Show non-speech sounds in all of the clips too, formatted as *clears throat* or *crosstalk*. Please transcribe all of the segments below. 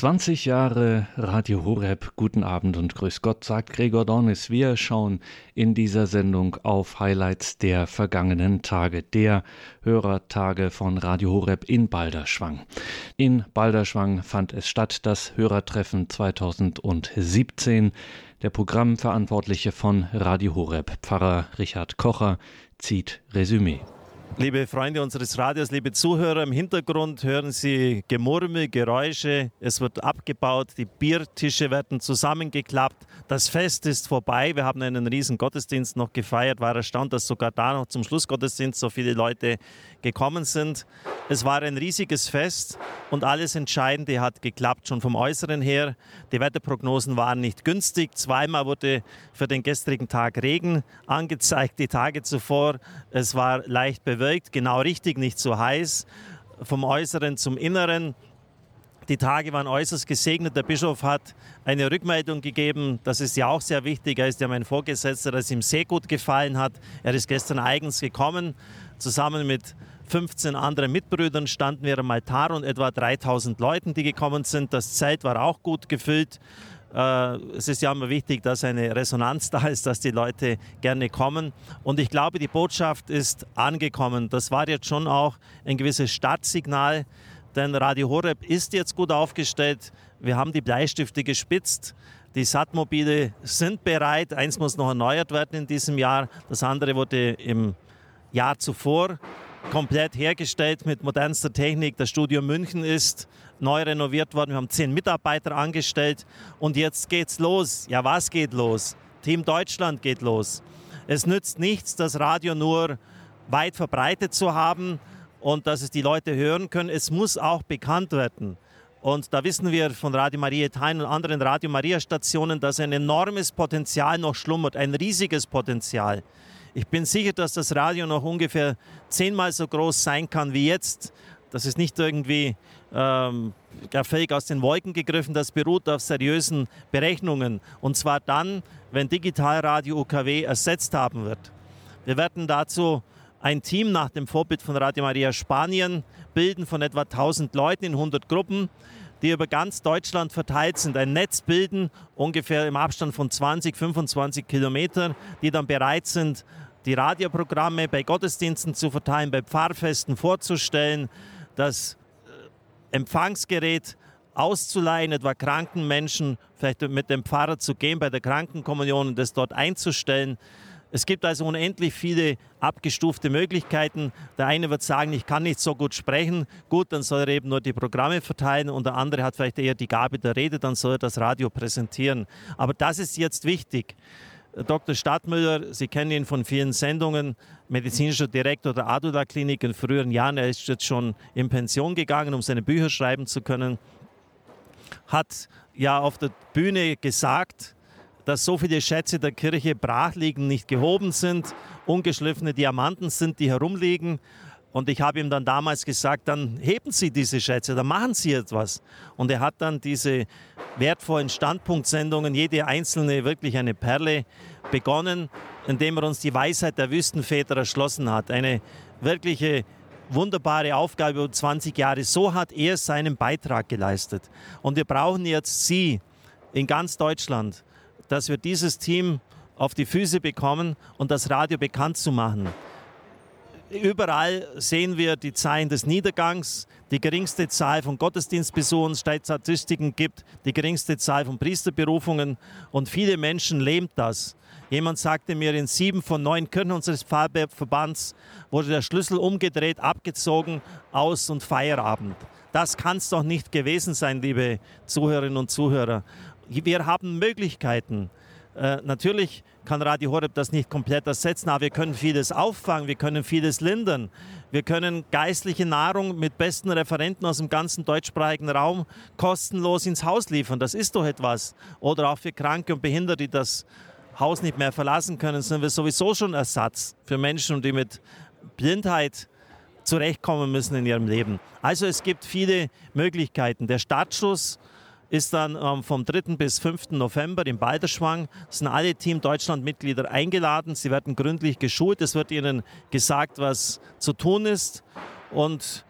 20 Jahre Radio Horeb, guten Abend und grüß Gott, sagt Gregor Dornis. Wir schauen in dieser Sendung auf Highlights der vergangenen Tage, der Hörertage von Radio Horeb in Balderschwang. In Balderschwang fand es statt, das Hörertreffen 2017. Der Programmverantwortliche von Radio Horeb, Pfarrer Richard Kocher, zieht Resümee. Liebe Freunde unseres Radios, liebe Zuhörer, im Hintergrund hören Sie Gemurmel, Geräusche. Es wird abgebaut, die Biertische werden zusammengeklappt. Das Fest ist vorbei. Wir haben einen riesen Gottesdienst noch gefeiert. War erstaunt, dass sogar da noch zum Schlussgottesdienst so viele Leute gekommen sind. Es war ein riesiges Fest und alles Entscheidende hat geklappt, schon vom Äußeren her. Die Wetterprognosen waren nicht günstig. Zweimal wurde für den gestrigen Tag Regen angezeigt, die Tage zuvor. Es war leicht bewölkt, genau richtig, nicht so heiß. Vom Äußeren zum Inneren. Die Tage waren äußerst gesegnet. Der Bischof hat eine Rückmeldung gegeben. Das ist ja auch sehr wichtig. Er ist ja mein Vorgesetzter, dass ihm sehr gut gefallen hat. Er ist gestern eigens gekommen, zusammen mit 15 anderen Mitbrüdern standen wir am Altar und etwa 3000 Leuten, die gekommen sind. Das Zelt war auch gut gefüllt. Äh, es ist ja immer wichtig, dass eine Resonanz da ist, dass die Leute gerne kommen. Und ich glaube, die Botschaft ist angekommen. Das war jetzt schon auch ein gewisses Startsignal, denn Radio Horeb ist jetzt gut aufgestellt. Wir haben die Bleistifte gespitzt. Die SAT-Mobile sind bereit. Eins muss noch erneuert werden in diesem Jahr. Das andere wurde im Jahr zuvor komplett hergestellt mit modernster Technik. Das Studio München ist neu renoviert worden. Wir haben zehn Mitarbeiter angestellt und jetzt geht's los. Ja, was geht los? Team Deutschland geht los. Es nützt nichts, das Radio nur weit verbreitet zu haben und dass es die Leute hören können. Es muss auch bekannt werden. Und da wissen wir von Radio Maria Italien und anderen Radio Maria Stationen, dass ein enormes Potenzial noch schlummert, ein riesiges Potenzial. Ich bin sicher, dass das Radio noch ungefähr zehnmal so groß sein kann wie jetzt. Das ist nicht irgendwie ähm, völlig aus den Wolken gegriffen, das beruht auf seriösen Berechnungen. Und zwar dann, wenn Digitalradio UKW ersetzt haben wird. Wir werden dazu ein Team nach dem Vorbild von Radio Maria Spanien bilden von etwa 1000 Leuten in 100 Gruppen die über ganz Deutschland verteilt sind, ein Netz bilden, ungefähr im Abstand von 20, 25 Kilometern, die dann bereit sind, die Radioprogramme bei Gottesdiensten zu verteilen, bei Pfarrfesten vorzustellen, das äh, Empfangsgerät auszuleihen, etwa kranken Menschen, vielleicht mit dem Pfarrer zu gehen bei der Krankenkommunion und das dort einzustellen. Es gibt also unendlich viele abgestufte Möglichkeiten. Der eine wird sagen, ich kann nicht so gut sprechen. Gut, dann soll er eben nur die Programme verteilen und der andere hat vielleicht eher die Gabe der Rede, dann soll er das Radio präsentieren. Aber das ist jetzt wichtig. Dr. Stadtmüller, Sie kennen ihn von vielen Sendungen, medizinischer Direktor der Adula Klinik in früheren Jahren. Er ist jetzt schon in Pension gegangen, um seine Bücher schreiben zu können. Hat ja auf der Bühne gesagt, dass so viele Schätze der Kirche brach liegen, nicht gehoben sind, ungeschliffene Diamanten sind, die herumliegen. Und ich habe ihm dann damals gesagt, dann heben Sie diese Schätze, dann machen Sie etwas. Und er hat dann diese wertvollen Standpunktsendungen, jede einzelne wirklich eine Perle, begonnen, indem er uns die Weisheit der Wüstenväter erschlossen hat. Eine wirkliche wunderbare Aufgabe über 20 Jahre. So hat er seinen Beitrag geleistet. Und wir brauchen jetzt Sie in ganz Deutschland, dass wir dieses Team auf die Füße bekommen und das Radio bekannt zu machen. Überall sehen wir die Zeichen des Niedergangs, die geringste Zahl von Gottesdienstbesuchen, Statistiken gibt, die geringste Zahl von Priesterberufungen und viele Menschen lähmt das. Jemand sagte mir, in sieben von neun Kirchen unseres Pfarrverbands wurde der Schlüssel umgedreht, abgezogen, aus und Feierabend. Das kann es doch nicht gewesen sein, liebe Zuhörerinnen und Zuhörer wir haben Möglichkeiten. Äh, natürlich kann Radio Horeb das nicht komplett ersetzen, aber wir können vieles auffangen, wir können vieles lindern. Wir können geistliche Nahrung mit besten Referenten aus dem ganzen deutschsprachigen Raum kostenlos ins Haus liefern. Das ist doch etwas. Oder auch für Kranke und Behinderte, die das Haus nicht mehr verlassen können, sind wir sowieso schon Ersatz für Menschen, die mit Blindheit zurechtkommen müssen in ihrem Leben. Also es gibt viele Möglichkeiten. Der Startschuss ist dann ähm, vom 3. bis 5. November in Balderschwang. sind alle Team Deutschland-Mitglieder eingeladen. Sie werden gründlich geschult. Es wird ihnen gesagt, was zu tun ist. Und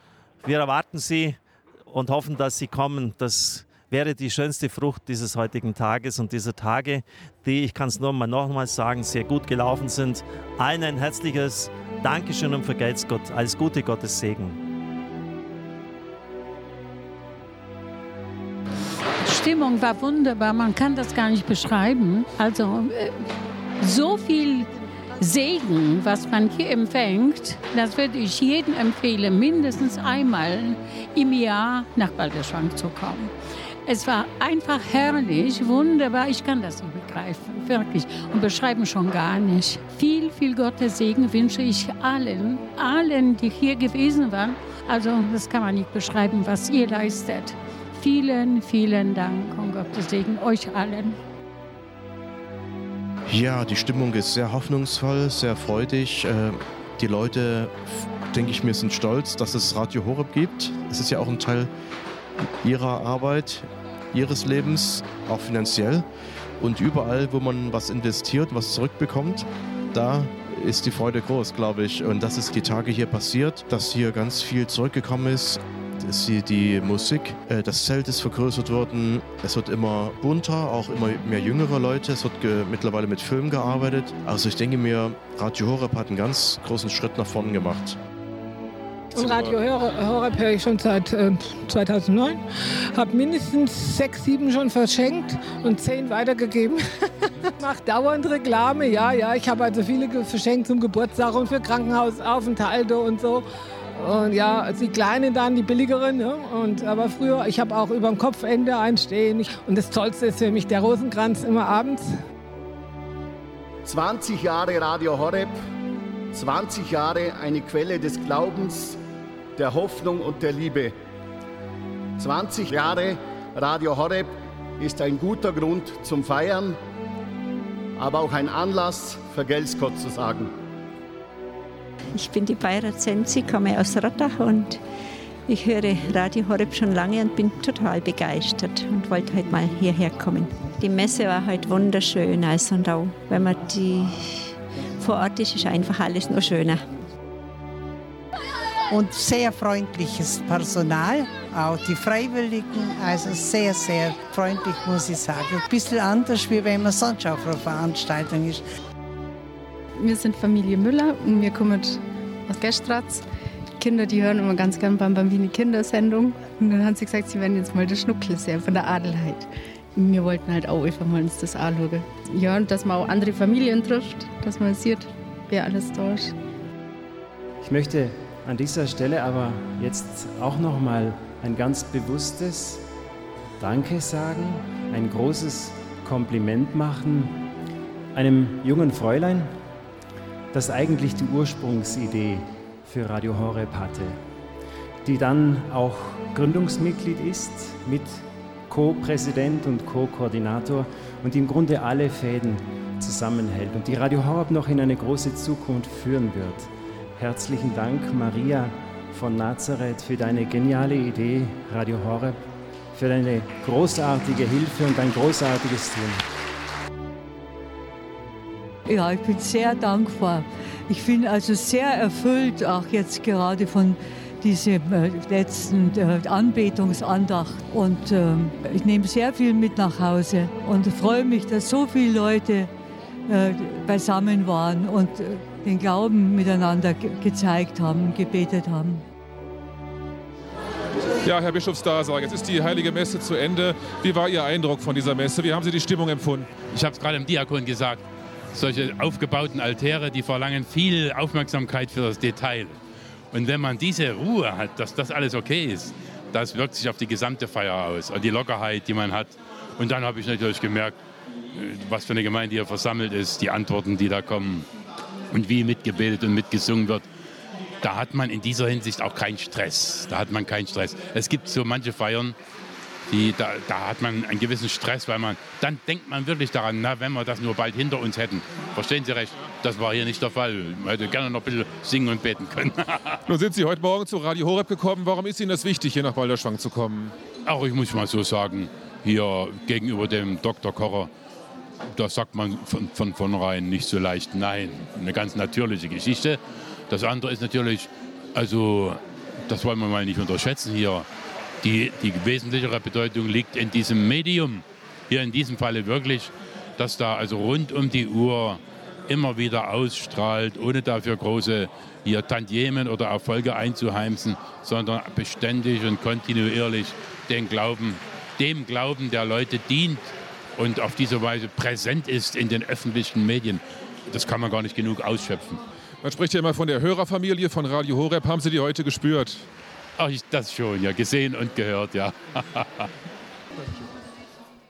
wir erwarten sie und hoffen, dass sie kommen. Das wäre die schönste Frucht dieses heutigen Tages und dieser Tage, die, ich kann es nur mal nochmals sagen, sehr gut gelaufen sind. Allen ein herzliches Dankeschön und vergelt's Gott. Alles Gute, Gottes Segen. Stimmung war wunderbar, man kann das gar nicht beschreiben. Also äh, so viel Segen, was man hier empfängt, das würde ich jedem empfehlen, mindestens einmal im Jahr nach Balderschwang zu kommen. Es war einfach herrlich, wunderbar. Ich kann das nicht begreifen, wirklich. Und beschreiben schon gar nicht. Viel, viel Gottes Segen wünsche ich allen, allen, die hier gewesen waren. Also, das kann man nicht beschreiben, was ihr leistet. Vielen, vielen Dank und Gottes Segen euch allen. Ja, die Stimmung ist sehr hoffnungsvoll, sehr freudig. Äh, die Leute, denke ich mir, sind stolz, dass es Radio Horeb gibt. Es ist ja auch ein Teil ihrer Arbeit, ihres Lebens, auch finanziell. Und überall, wo man was investiert, was zurückbekommt, da ist die Freude groß, glaube ich. Und das ist die Tage hier passiert, dass hier ganz viel zurückgekommen ist sie die Musik. Äh, das Zelt ist vergrößert worden. Es wird immer bunter, auch immer mehr jüngere Leute. Es wird mittlerweile mit Film gearbeitet. Also ich denke mir, Radio Horeb hat einen ganz großen Schritt nach vorne gemacht. Und Radio Horeb höre ich schon seit äh, 2009. Habe mindestens sechs, sieben schon verschenkt und zehn weitergegeben. *laughs* Macht dauernd Reklame, ja, ja. Ich habe also viele verschenkt zum Geburtstag und für Krankenhausaufenthalte und so. Und ja, die kleinen dann, die billigeren. Ne? Und, aber früher, ich habe auch über dem Kopfende einstehen. Und das Tollste ist für mich der Rosenkranz immer abends. 20 Jahre Radio Horeb, 20 Jahre eine Quelle des Glaubens, der Hoffnung und der Liebe. 20 Jahre Radio Horeb ist ein guter Grund zum Feiern, aber auch ein Anlass, Vergelt's Gott zu sagen. Ich bin die Bayra Zenzi, komme aus Rottach und ich höre Radio Horeb schon lange und bin total begeistert und wollte heute mal hierher kommen. Die Messe war heute wunderschön, also und auch wenn man die vor Ort ist, ist einfach alles noch schöner. Und sehr freundliches Personal, auch die Freiwilligen, also sehr, sehr freundlich, muss ich sagen. Ein bisschen anders, wie wenn man sonst auf einer Veranstaltung ist. Wir sind Familie Müller und wir kommen aus Gestratz. Kinder, die hören immer ganz gern beim Bambini Kindersendung. Und dann haben sie gesagt, sie werden jetzt mal das Schnuckel sehen von der Adelheid. Und wir wollten halt auch einfach mal uns das anschauen. Ja, und dass man auch andere Familien trifft, dass man sieht, wer alles da ist. Ich möchte an dieser Stelle aber jetzt auch noch mal ein ganz bewusstes Danke sagen, ein großes Kompliment machen einem jungen Fräulein, das eigentlich die Ursprungsidee für Radio Horeb hatte, die dann auch Gründungsmitglied ist, mit Co-Präsident und Co-Koordinator und im Grunde alle Fäden zusammenhält und die Radio Horeb noch in eine große Zukunft führen wird. Herzlichen Dank, Maria von Nazareth, für deine geniale Idee, Radio Horeb, für deine großartige Hilfe und dein großartiges Tun. Ja, ich bin sehr dankbar. Ich bin also sehr erfüllt, auch jetzt gerade von dieser äh, letzten äh, Anbetungsandacht. Und äh, ich nehme sehr viel mit nach Hause und freue mich, dass so viele Leute äh, beisammen waren und äh, den Glauben miteinander ge gezeigt haben, gebetet haben. Ja, Herr Bischofsdaser, jetzt ist die Heilige Messe zu Ende. Wie war Ihr Eindruck von dieser Messe? Wie haben Sie die Stimmung empfunden? Ich habe es gerade im Diakon gesagt solche aufgebauten Altäre, die verlangen viel Aufmerksamkeit für das Detail. Und wenn man diese Ruhe hat, dass das alles okay ist, das wirkt sich auf die gesamte Feier aus, und die Lockerheit, die man hat. Und dann habe ich natürlich gemerkt, äh, was für eine Gemeinde hier versammelt ist, die Antworten, die da kommen und wie mitgebetet und mitgesungen wird. Da hat man in dieser Hinsicht auch keinen Stress. Da hat man keinen Stress. Es gibt so manche Feiern, die, da, da, hat man einen gewissen Stress, weil man, dann denkt man wirklich daran, na, wenn wir das nur bald hinter uns hätten. Verstehen Sie recht? Das war hier nicht der Fall. Man hätte gerne noch ein bisschen singen und beten können. *laughs* Nun sind Sie heute Morgen zu Radio Horeb gekommen. Warum ist Ihnen das wichtig, hier nach Balderschwang zu kommen? Auch ich muss mal so sagen, hier gegenüber dem Dr. Kocher, da sagt man von, von vornherein nicht so leicht nein. Eine ganz natürliche Geschichte. Das andere ist natürlich, also das wollen wir mal nicht unterschätzen hier Die, die wesentlichere Bedeutung liegt in diesem Medium, hier in diesem Falle wirklich, dass da also rund um die Uhr immer wieder ausstrahlt, ohne dafür große hier Tantiemen oder Erfolge einzuheimsen, sondern beständig und kontinuierlich den Glauben, dem Glauben der Leute dient und auf diese Weise präsent ist in den öffentlichen Medien. Das kann man gar nicht genug ausschöpfen. Man spricht ja immer von der Hörerfamilie von Radio Horeb. Haben Sie die heute gespürt? Ach, ich, das schon, ja, gesehen und gehört, ja. *laughs*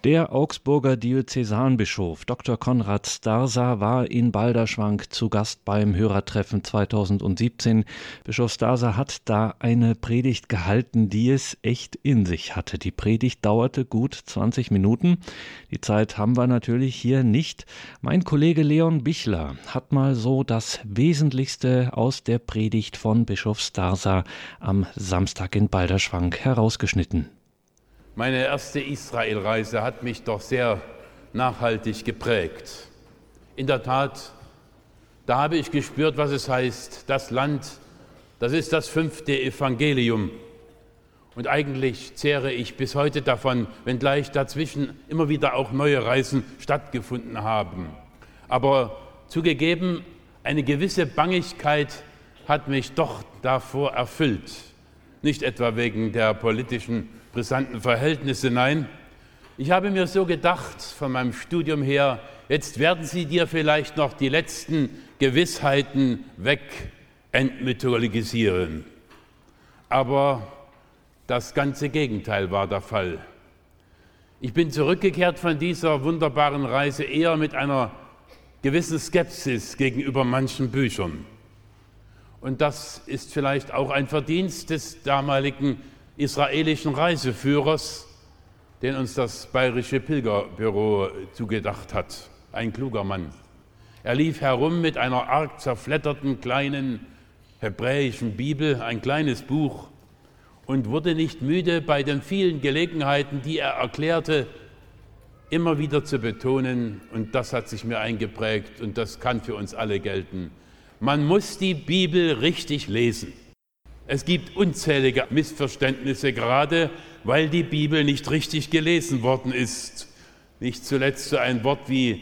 Der Augsburger Diözesanbischof Dr. Konrad Starsa war in Balderschwank zu Gast beim Hörertreffen 2017. Bischof Starsa hat da eine Predigt gehalten, die es echt in sich hatte. Die Predigt dauerte gut 20 Minuten. Die Zeit haben wir natürlich hier nicht. Mein Kollege Leon Bichler hat mal so das Wesentlichste aus der Predigt von Bischof Starsa am Samstag in Balderschwank herausgeschnitten. Meine erste Israelreise hat mich doch sehr nachhaltig geprägt. In der Tat, da habe ich gespürt, was es heißt, das Land, das ist das fünfte Evangelium. Und eigentlich zehre ich bis heute davon, wenngleich dazwischen immer wieder auch neue Reisen stattgefunden haben. Aber zugegeben, eine gewisse Bangigkeit hat mich doch davor erfüllt. Nicht etwa wegen der politischen brisanten Verhältnisse. Nein, ich habe mir so gedacht von meinem Studium her, jetzt werden Sie dir vielleicht noch die letzten Gewissheiten weg entmythologisieren. Aber das ganze Gegenteil war der Fall. Ich bin zurückgekehrt von dieser wunderbaren Reise eher mit einer gewissen Skepsis gegenüber manchen Büchern. Und das ist vielleicht auch ein Verdienst des damaligen israelischen Reiseführers, den uns das Bayerische Pilgerbüro zugedacht hat. Ein kluger Mann. Er lief herum mit einer arg zerfledderten kleinen hebräischen Bibel, ein kleines Buch, und wurde nicht müde, bei den vielen Gelegenheiten, die er erklärte, immer wieder zu betonen, und das hat sich mir eingeprägt und das kann für uns alle gelten, man muss die Bibel richtig lesen. Es gibt unzählige Missverständnisse, gerade weil die Bibel nicht richtig gelesen worden ist. Nicht zuletzt so ein Wort wie,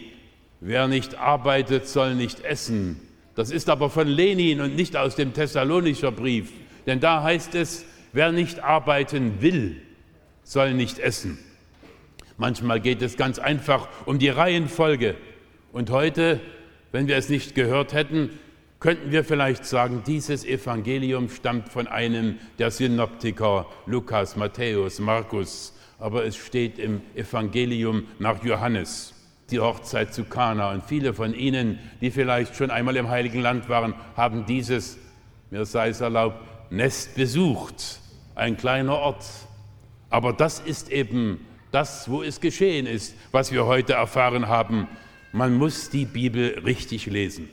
wer nicht arbeitet, soll nicht essen. Das ist aber von Lenin und nicht aus dem Thessalonischer Brief. Denn da heißt es, wer nicht arbeiten will, soll nicht essen. Manchmal geht es ganz einfach um die Reihenfolge. Und heute, wenn wir es nicht gehört hätten, könnten wir vielleicht sagen, dieses Evangelium stammt von einem der Synoptiker Lukas, Matthäus, Markus, aber es steht im Evangelium nach Johannes, die Hochzeit zu Kana. Und viele von Ihnen, die vielleicht schon einmal im Heiligen Land waren, haben dieses, mir sei es erlaubt, Nest besucht, ein kleiner Ort. Aber das ist eben das, wo es geschehen ist, was wir heute erfahren haben. Man muss die Bibel richtig lesen.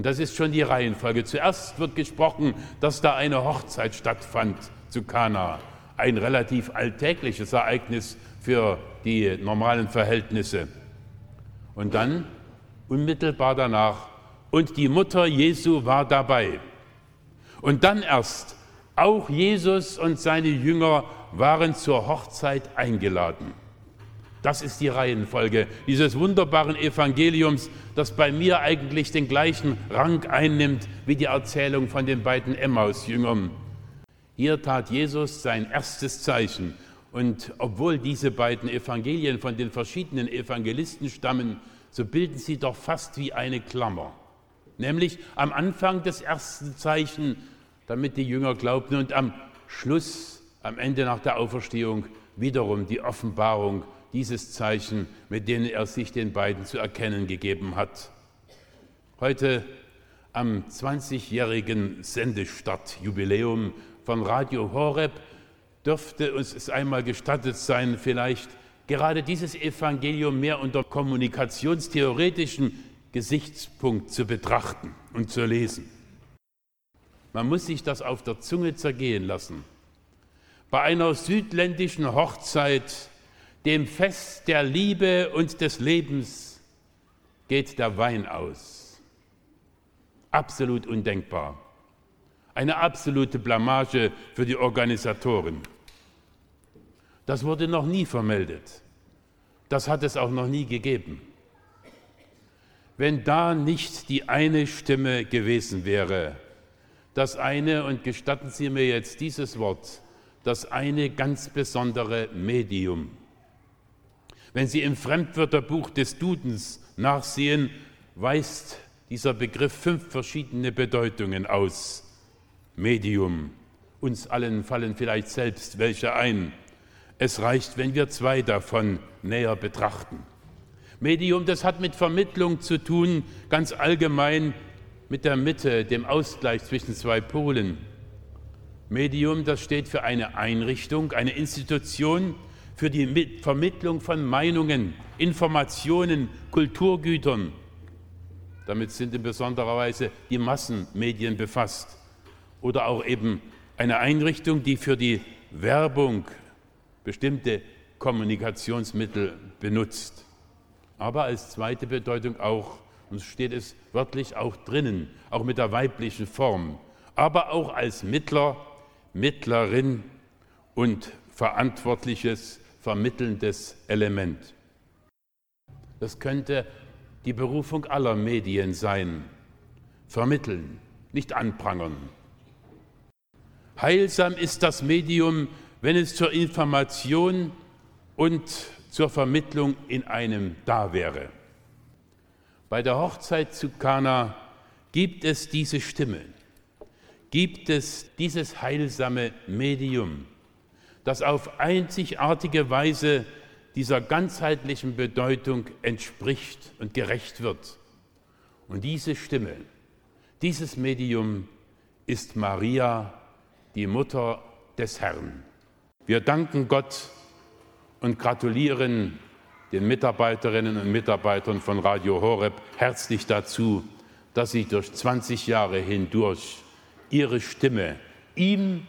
Und das ist schon die Reihenfolge. Zuerst wird gesprochen, dass da eine Hochzeit stattfand zu Kana. Ein relativ alltägliches Ereignis für die normalen Verhältnisse. Und dann, unmittelbar danach, und die Mutter Jesu war dabei. Und dann erst, auch Jesus und seine Jünger waren zur Hochzeit eingeladen. Das ist die Reihenfolge dieses wunderbaren Evangeliums, das bei mir eigentlich den gleichen Rang einnimmt wie die Erzählung von den beiden Emmaus-Jüngern. Hier tat Jesus sein erstes Zeichen. Und obwohl diese beiden Evangelien von den verschiedenen Evangelisten stammen, so bilden sie doch fast wie eine Klammer. Nämlich am Anfang des ersten Zeichen, damit die Jünger glaubten, und am Schluss, am Ende nach der Auferstehung, wiederum die Offenbarung dieses Zeichen, mit denen er sich den beiden zu erkennen gegeben hat. Heute am 20-jährigen Sendestartjubiläum von Radio Horeb dürfte uns es einmal gestattet sein, vielleicht gerade dieses Evangelium mehr unter kommunikationstheoretischem Gesichtspunkt zu betrachten und zu lesen. Man muss sich das auf der Zunge zergehen lassen. Bei einer südländischen Hochzeit dem Fest der Liebe und des Lebens geht der Wein aus. Absolut undenkbar. Eine absolute Blamage für die Organisatoren. Das wurde noch nie vermeldet. Das hat es auch noch nie gegeben. Wenn da nicht die eine Stimme gewesen wäre, das eine, und gestatten Sie mir jetzt dieses Wort, das eine ganz besondere Medium. Wenn Sie im Fremdwörterbuch des Dudens nachsehen, weist dieser Begriff fünf verschiedene Bedeutungen aus. Medium. Uns allen fallen vielleicht selbst welche ein. Es reicht, wenn wir zwei davon näher betrachten. Medium, das hat mit Vermittlung zu tun, ganz allgemein mit der Mitte, dem Ausgleich zwischen zwei Polen. Medium, das steht für eine Einrichtung, eine Institution für die Vermittlung von Meinungen, Informationen, Kulturgütern. Damit sind in besonderer Weise die Massenmedien befasst. Oder auch eben eine Einrichtung, die für die Werbung bestimmte Kommunikationsmittel benutzt. Aber als zweite Bedeutung auch, und steht es wörtlich auch drinnen, auch mit der weiblichen Form, aber auch als Mittler Mittlerin und verantwortliches, vermittelndes Element. Das könnte die Berufung aller Medien sein. Vermitteln, nicht anprangern. Heilsam ist das Medium, wenn es zur Information und zur Vermittlung in einem da wäre. Bei der Hochzeit zu Kana gibt es diese Stimme gibt es dieses heilsame Medium, das auf einzigartige Weise dieser ganzheitlichen Bedeutung entspricht und gerecht wird. Und diese Stimme, dieses Medium ist Maria, die Mutter des Herrn. Wir danken Gott und gratulieren den Mitarbeiterinnen und Mitarbeitern von Radio Horeb herzlich dazu, dass sie durch 20 Jahre hindurch ihre Stimme ihm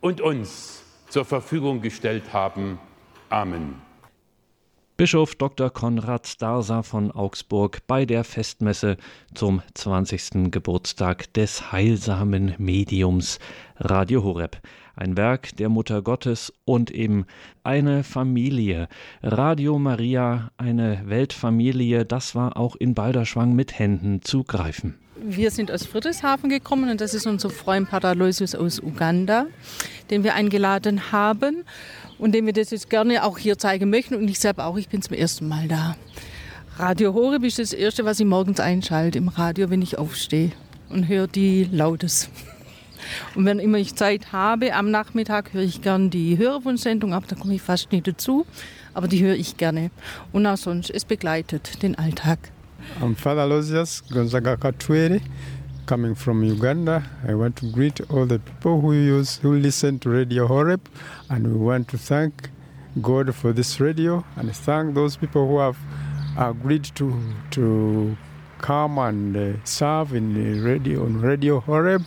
und uns zur Verfügung gestellt haben. Amen. Bischof Dr. Konrad Darsa von Augsburg bei der Festmesse zum 20. Geburtstag des heilsamen Mediums Radio Horeb. Ein Werk der Mutter Gottes und eben eine Familie. Radio Maria, eine Weltfamilie, das war auch in Balderschwang mit Händen zu greifen. Wir sind aus Friedrichshafen gekommen und das ist unser Freund Pater Aloysius aus Uganda, den wir eingeladen haben und den wir das jetzt gerne auch hier zeigen möchten. Und ich selber auch, ich bin zum ersten Mal da. Radio Horeb ist das Erste, was ich morgens einschalte im Radio, wenn ich aufstehe und höre die Lautes. Und wenn immer ich Zeit habe, am Nachmittag höre ich gerne die Hörerwunschsendung, aber da komme ich fast nicht dazu. Aber die höre ich gerne. Und auch sonst, es begleitet den Alltag. I'm Father Losius Gonzaga Katwere, coming from Uganda. I want to greet all the people who use who listen to Radio Horeb, and we want to thank God for this radio and thank those people who have agreed to to come and uh, serve in the radio on Radio Horeb,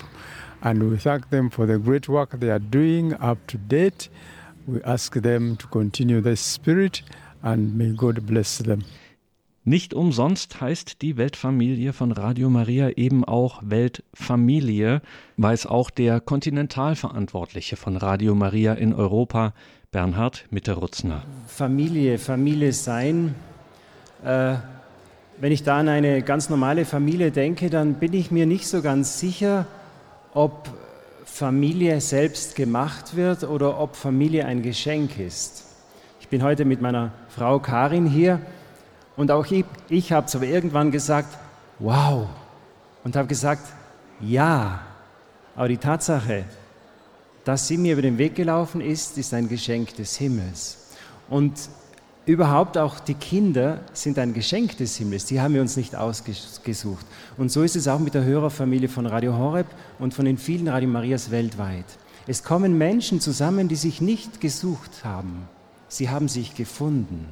and we thank them for the great work they are doing up to date. We ask them to continue this spirit, and may God bless them. Nicht umsonst heißt die Weltfamilie von Radio Maria eben auch Weltfamilie, weiß auch der Kontinentalverantwortliche von Radio Maria in Europa, Bernhard Mitterutzner. Familie, Familie sein. Äh, wenn ich da an eine ganz normale Familie denke, dann bin ich mir nicht so ganz sicher, ob Familie selbst gemacht wird oder ob Familie ein Geschenk ist. Ich bin heute mit meiner Frau Karin hier und auch ich, ich habe zwar irgendwann gesagt, wow, und habe gesagt, ja, aber die Tatsache, dass sie mir über den Weg gelaufen ist, ist ein Geschenk des Himmels. Und überhaupt auch die Kinder sind ein Geschenk des Himmels, die haben wir uns nicht ausgesucht. Und so ist es auch mit der Hörerfamilie von Radio Horeb und von den vielen Radio Marias weltweit. Es kommen Menschen zusammen, die sich nicht gesucht haben, sie haben sich gefunden.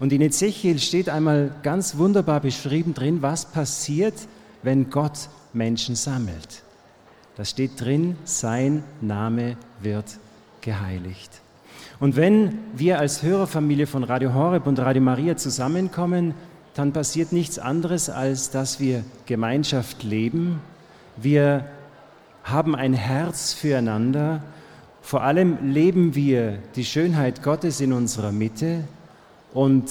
Und in Ezechiel steht einmal ganz wunderbar beschrieben drin, was passiert, wenn Gott Menschen sammelt. Da steht drin, sein Name wird geheiligt. Und wenn wir als Hörerfamilie von Radio Horeb und Radio Maria zusammenkommen, dann passiert nichts anderes, als dass wir Gemeinschaft leben. Wir haben ein Herz füreinander Vor allem leben wir die Schönheit Gottes in unserer Mitte und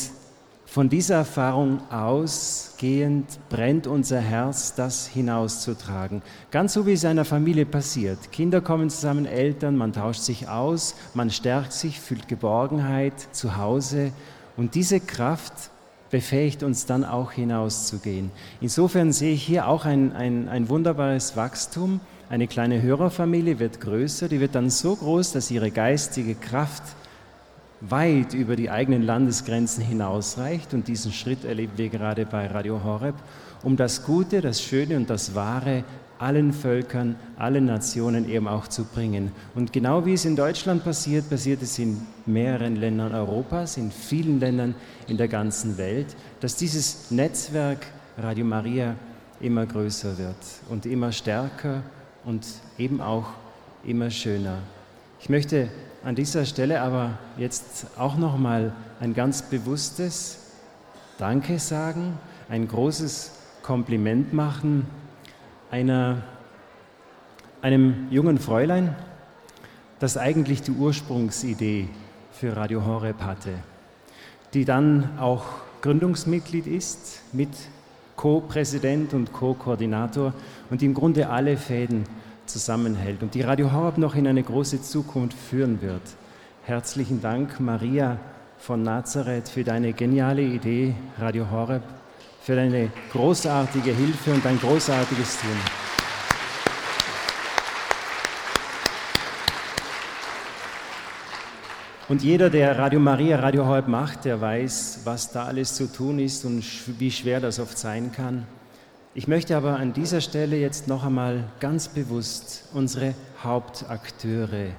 von dieser Erfahrung ausgehend brennt unser Herz, das hinauszutragen. Ganz so wie es einer Familie passiert. Kinder kommen zusammen, Eltern, man tauscht sich aus, man stärkt sich, fühlt Geborgenheit zu Hause. Und diese Kraft befähigt uns dann auch hinauszugehen. Insofern sehe ich hier auch ein, ein, ein wunderbares Wachstum. Eine kleine Hörerfamilie wird größer, die wird dann so groß, dass ihre geistige Kraft weit über die eigenen Landesgrenzen hinausreicht. Und diesen Schritt erleben wir gerade bei Radio Horeb, um das Gute, das Schöne und das Wahre allen Völkern, allen Nationen eben auch zu bringen. Und genau wie es in Deutschland passiert, passiert es in mehreren Ländern Europas, in vielen Ländern in der ganzen Welt, dass dieses Netzwerk Radio Maria immer größer wird und immer stärker und eben auch immer schöner. Ich möchte an dieser Stelle aber jetzt auch noch mal ein ganz bewusstes Danke sagen, ein großes Kompliment machen einer, einem jungen Fräulein, das eigentlich die Ursprungsidee für Radio Horeb hatte, die dann auch Gründungsmitglied ist, mit Co-Präsident und Co-Koordinator und im Grunde alle Fäden zusammenhält und die Radio Horeb noch in eine große Zukunft führen wird. Herzlichen Dank, Maria von Nazareth, für deine geniale Idee, Radio Horeb für deine großartige Hilfe und dein großartiges Tun. Und jeder, der Radio Maria, Radio Horeb macht, der weiß, was da alles zu tun ist und wie schwer das oft sein kann. Ich möchte aber an dieser Stelle jetzt noch einmal ganz bewusst unsere Hauptakteure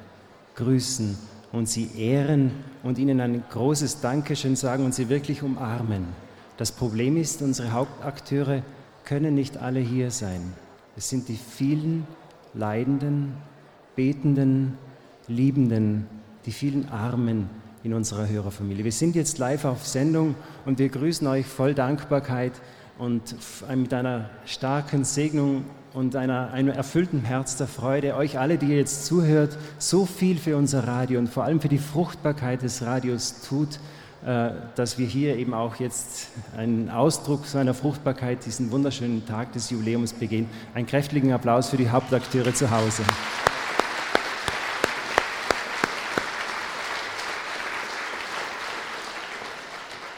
grüßen und sie ehren und ihnen ein großes Dankeschön sagen und sie wirklich umarmen. Das Problem ist, unsere Hauptakteure können nicht alle hier sein. Es sind die vielen Leidenden, Betenden, Liebenden, die vielen Armen in unserer Hörerfamilie. Wir sind jetzt live auf Sendung und wir grüßen euch voll Dankbarkeit und mit einer starken Segnung und einer, einem erfüllten Herz der Freude, euch alle, die ihr jetzt zuhört, so viel für unser Radio und vor allem für die Fruchtbarkeit des Radios tut. Äh, dass wir hier eben auch jetzt einen Ausdruck seiner Fruchtbarkeit, diesen wunderschönen Tag des Jubiläums begehen. Einen kräftigen Applaus für die Hauptakteure zu Hause.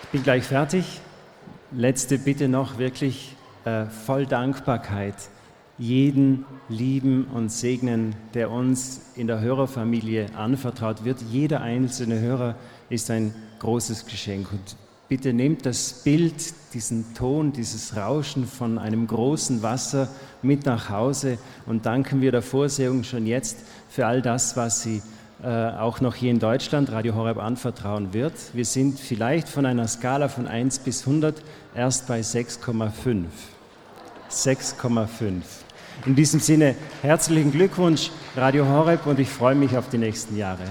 Ich bin gleich fertig. Letzte Bitte noch wirklich äh, voll Dankbarkeit jeden lieben und segnen, der uns in der Hörerfamilie anvertraut wird. Jeder einzelne Hörer ist ein großes Geschenk. Und bitte nehmt das Bild, diesen Ton, dieses Rauschen von einem großen Wasser mit nach Hause und danken wir der Vorsehung schon jetzt für all das, was sie äh, auch noch hier in Deutschland Radio Horeb anvertrauen wird. Wir sind vielleicht von einer Skala von 1 bis 100 erst bei 6,5. 6,5. In diesem Sinne herzlichen Glückwunsch Radio Horeb und ich freue mich auf die nächsten Jahre.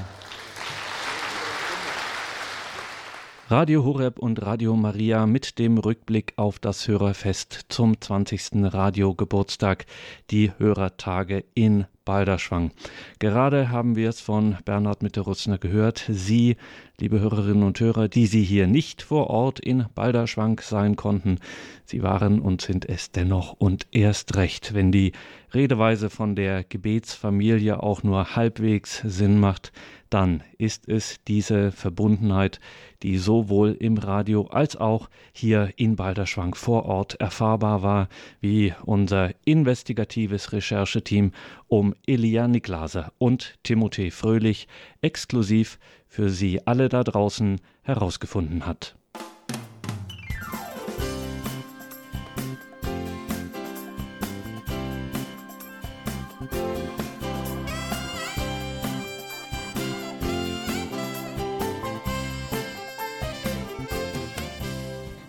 Radio Horeb und Radio Maria mit dem Rückblick auf das Hörerfest zum 20. Radiogeburtstag, die Hörertage in Balderschwang. Gerade haben wir es von Bernhard Mitterrutzner gehört. Sie, liebe Hörerinnen und Hörer, die Sie hier nicht vor Ort in Balderschwang sein konnten, Sie waren und sind es dennoch und erst recht, wenn die Redeweise von der Gebetsfamilie auch nur halbwegs Sinn macht, dann ist es diese Verbundenheit, die sowohl im Radio als auch hier in Balderschwang vor Ort erfahrbar war, wie unser investigatives Rechercheteam um Elia Niklase und Timothée Fröhlich exklusiv für Sie alle da draußen herausgefunden hat.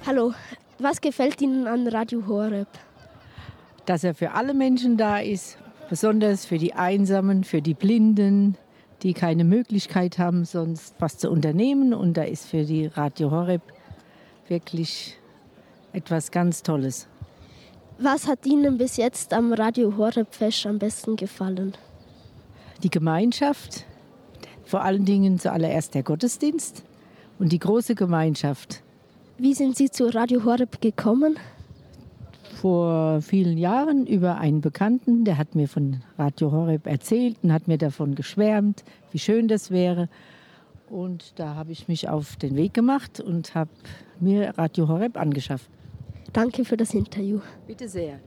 Hallo, was gefällt Ihnen an Radio Horeb? Dass er für alle Menschen da ist, besonders für die Einsamen, für die Blinden, die keine Möglichkeit haben, sonst was zu unternehmen. Und da ist für die Radio Horeb wirklich etwas ganz Tolles. Was hat Ihnen bis jetzt am Radio Horeb Fest am besten gefallen? Die Gemeinschaft, Vor allen Dingen zuallererst der Gottesdienst und die große Gemeinschaft. Wie sind Sie zu Radio Horeb gekommen? Vor vielen Jahren über einen Bekannten, der hat mir von Radio Horeb erzählt und hat mir davon geschwärmt, wie schön das wäre. Und da habe ich mich auf den Weg gemacht und habe mir Radio Horeb angeschafft. Danke für das Interview. Bitte sehr.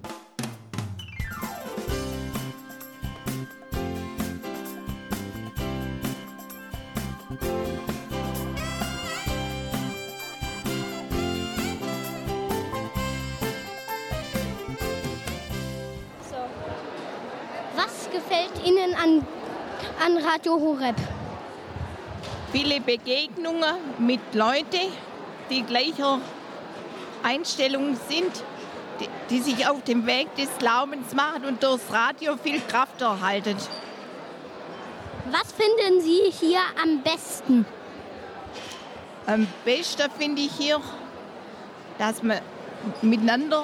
Ihnen an, an Radio Horeb? Viele Begegnungen mit Leuten, die gleicher Einstellung sind, die, die sich auf dem Weg des Glaubens machen und durchs Radio viel Kraft erhalten. Was finden Sie hier am besten? Am besten finde ich hier, dass man miteinander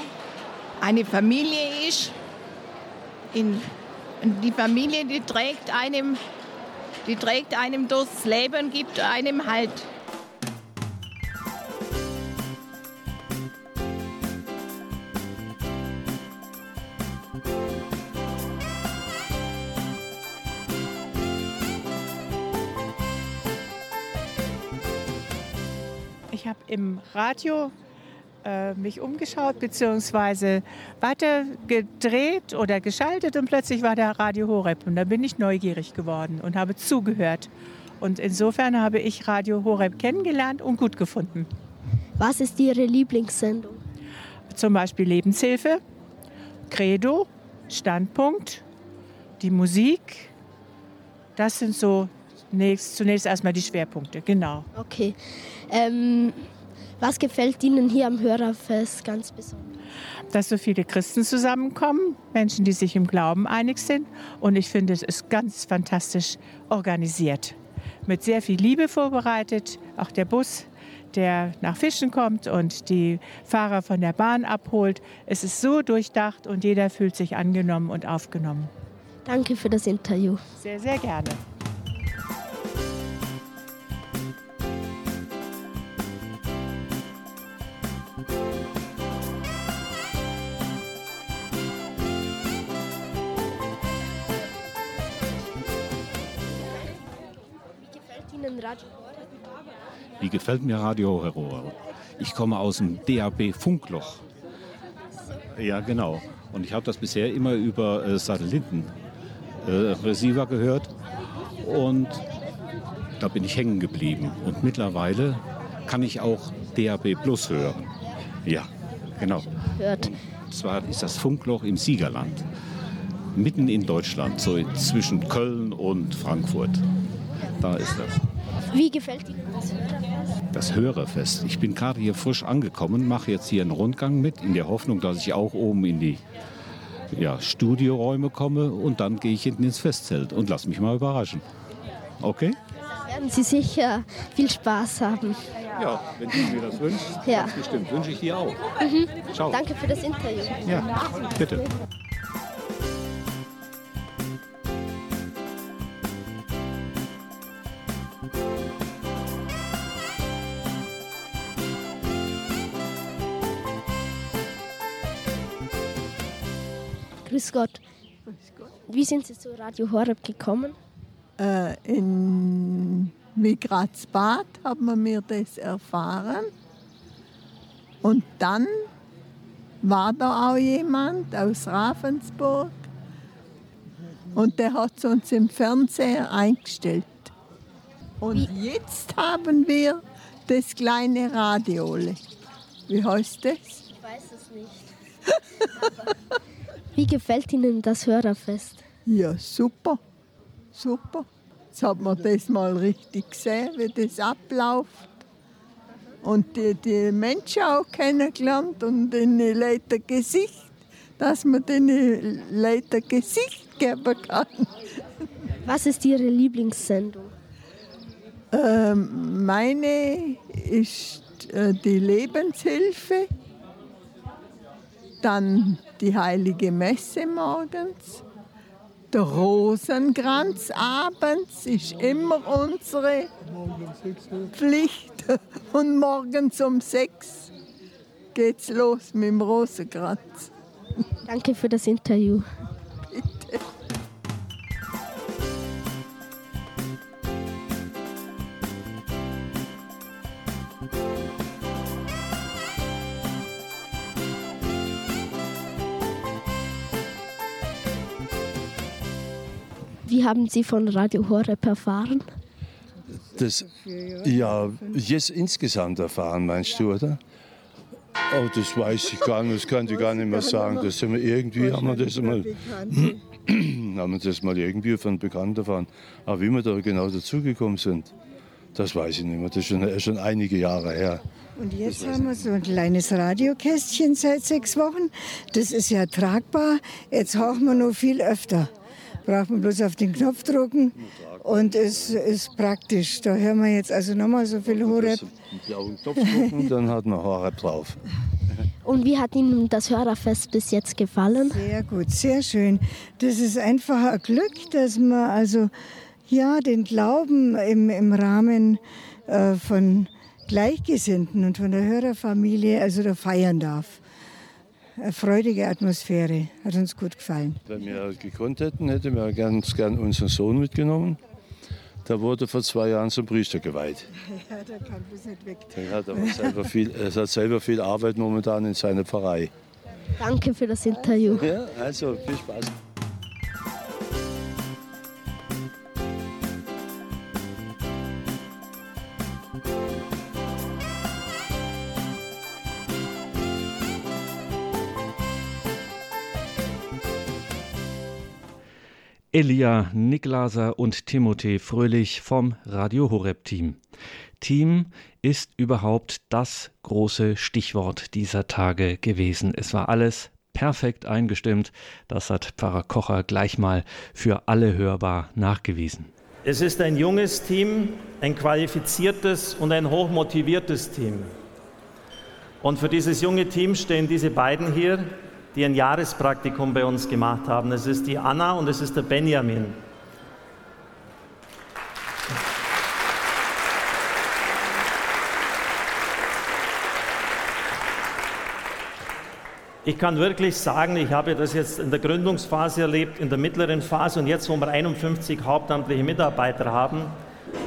eine Familie ist. In, die Familie, die trägt einem, die trägt einem durchs Leben, gibt einem Halt. Ich habe im Radio äh, mich umgeschaut bzw. weiter gedreht oder geschaltet und plötzlich war der Radio Horeb und da bin ich neugierig geworden und habe zugehört. Und insofern habe ich Radio Horeb kennengelernt und gut gefunden. Was ist Ihre Lieblingssendung? Zum Beispiel Lebenshilfe, Credo, Standpunkt, die Musik. Das sind so zunächst, zunächst erstmal die Schwerpunkte, genau. Okay. Ähm, was gefällt Ihnen hier am Hörerfest ganz besonders? Dass so viele Christen zusammenkommen, Menschen, die sich im Glauben einig sind. Und ich finde, es ist ganz fantastisch organisiert. Mit sehr viel Liebe vorbereitet. Auch der Bus, der nach Fischen kommt und die Fahrer von der Bahn abholt. Es ist so durchdacht und jeder fühlt sich angenommen und aufgenommen. Danke für das Interview. Sehr, sehr gerne. Radio Wie gefällt mir Radio Horror? Ich komme aus dem DAB Funkloch. Ja, genau. Und ich habe das bisher immer über äh, Satelliten äh, Receiver gehört. Und da bin ich hängen geblieben. Und mittlerweile kann ich auch DAB Plus hören. Ja, genau. Hört. Und zwar ist das Funkloch im Siegerland. Mitten in Deutschland, so zwischen Köln und Frankfurt. Da ist das. Wie gefällt Ihnen das Hörerfest? Das Hörerfest. Ich bin gerade hier frisch angekommen, mache jetzt hier einen Rundgang mit, in der Hoffnung, dass ich auch oben in die ja, Studioräume komme und dann gehe ich hinten ins Festzelt und lass mich mal überraschen. Okay? Werden Sie sicher viel Spaß haben. Ja, wenn du mir das wünschst, Ja. bestimmt. Wünsche ich dir auch. Mhm. Ciao. Danke für das Interview. Ja, bitte. Grüß Gott. Wie sind Sie zu Radio Horeb gekommen? Äh, in Migratsbad haben wir das erfahren. Und dann war da auch jemand aus Ravensburg und der hat uns im Fernseher eingestellt. Und jetzt haben wir das kleine Radiole. Wie heißt das? Ich weiß es nicht. *laughs* Wie gefällt Ihnen das Hörerfest? Ja, super. Super. Jetzt hat man das mal richtig gesehen, wie das abläuft. Und die, die Menschen auch kennengelernt und den Leuten Gesicht, dass man den Leuten Gesicht geben kann. Was ist Ihre Lieblingssendung? Ähm, meine ist äh, die Lebenshilfe, dann die heilige Messe morgens Der Rosenkranz abends ist immer unsere Pflicht. Und morgens um sechs geht's los mit dem Rosenkranz. Danke für das Interview. Wie haben Sie von Radio Horeb erfahren? Das, ja, jetzt insgesamt erfahren, meinst du, oder? Oh, das weiß ich gar nicht, das kann ich gar nicht mehr sagen. Das sind wir irgendwie, haben wir das mal, *clears throat* haben wir das mal irgendwie von Bekannten erfahren. Aber wie wir da genau dazugekommen sind, das weiß ich nicht mehr. Das ist schon, schon einige Jahre her. Und jetzt haben wir so ein kleines Radiokästchen seit sechs Wochen. Das ist ja tragbar. Jetzt hauchen wir noch viel öfter. Braucht man bloß auf den Knopf drücken und es ist praktisch. Da hören wir jetzt also nochmal so viel Horeb. Und dann hat man Horeb drauf. Und wie hat Ihnen das Hörerfest bis jetzt gefallen? Sehr gut, sehr schön. Das ist einfach ein Glück, dass man also ja den Glauben im, im Rahmen äh, von Gleichgesinnten und von der Hörerfamilie also da feiern darf. Eine freudige Atmosphäre, hat uns gut gefallen. Wenn wir gekonnt hätten, hätten wir ganz gern unseren Sohn mitgenommen. Der wurde vor zwei Jahren zum Priester geweiht. *laughs* Ja, der kann bis nicht weg. Er hat aber selber viel, er hat selber viel Arbeit momentan in seiner Pfarrei. Danke für das Interview. Ja, also viel Spaß. Elia Niklaser und Timothée Fröhlich vom Radio Horeb Team. Team ist überhaupt das große Stichwort dieser Tage gewesen. Es war alles perfekt eingestimmt. Das hat Pfarrer Kocher gleich mal für alle hörbar nachgewiesen. Es ist ein junges Team, ein qualifiziertes und ein hochmotiviertes Team. Und für dieses junge Team stehen diese beiden hier, die ein Jahrespraktikum bei uns gemacht haben. Es ist die Anna und es ist der Benjamin. Ich kann wirklich sagen, ich habe das jetzt in der Gründungsphase erlebt, in der mittleren Phase und jetzt, wo wir 51 hauptamtliche Mitarbeiter haben,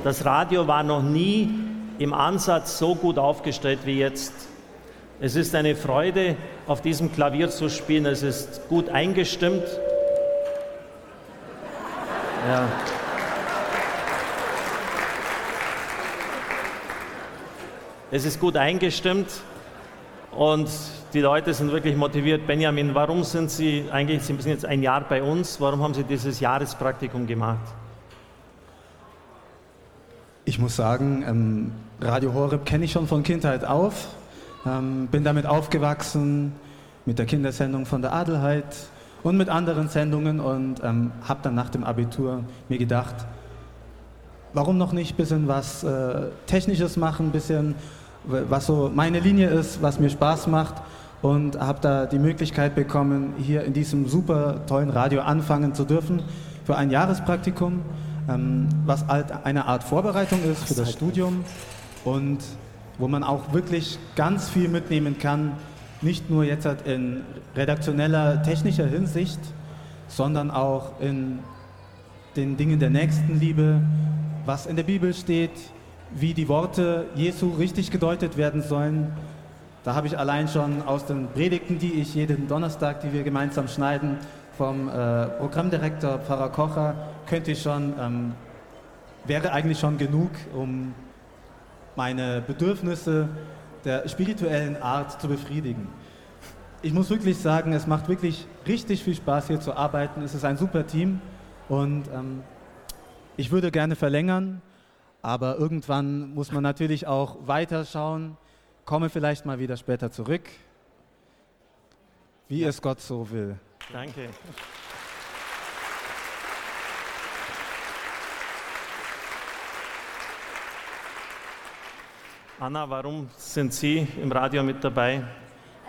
das Radio war noch nie im Ansatz so gut aufgestellt wie jetzt. Es ist eine Freude, auf diesem Klavier zu spielen. Es ist gut eingestimmt. Ja. Es ist gut eingestimmt und die Leute sind wirklich motiviert. Benjamin, warum sind Sie eigentlich, Sie sind jetzt ein Jahr bei uns, warum haben Sie dieses Jahrespraktikum gemacht? Ich muss sagen, ähm, Radio Horeb kenne ich schon von Kindheit auf. Ähm, bin damit aufgewachsen, mit der Kindersendung von der Adelheid und mit anderen Sendungen und ähm, habe dann nach dem Abitur mir gedacht, warum noch nicht ein bisschen was äh, Technisches machen, ein bisschen was so meine Linie ist, was mir Spaß macht und habe da die Möglichkeit bekommen, hier in diesem super tollen Radio anfangen zu dürfen für ein Jahrespraktikum, ähm, was halt eine Art Vorbereitung ist für das Studium und wo man auch wirklich ganz viel mitnehmen kann, nicht nur jetzt halt in redaktioneller, technischer Hinsicht, sondern auch in den Dingen der Nächstenliebe, was in der Bibel steht, wie die Worte Jesu richtig gedeutet werden sollen. Da habe ich allein schon aus den Predigten, die ich jeden Donnerstag, die wir gemeinsam schneiden, vom äh, Programmdirektor Pfarrer Kocher, könnte ich schon, ähm, wäre eigentlich schon genug, um meine Bedürfnisse der spirituellen Art zu befriedigen. Ich muss wirklich sagen, es macht wirklich richtig viel Spaß hier zu arbeiten. Es ist ein super Team und ähm, ich würde gerne verlängern, aber irgendwann muss man natürlich auch weiterschauen. Komme vielleicht mal wieder später zurück, wie es Gott so will. Danke. Anna, warum sind Sie im Radio mit dabei?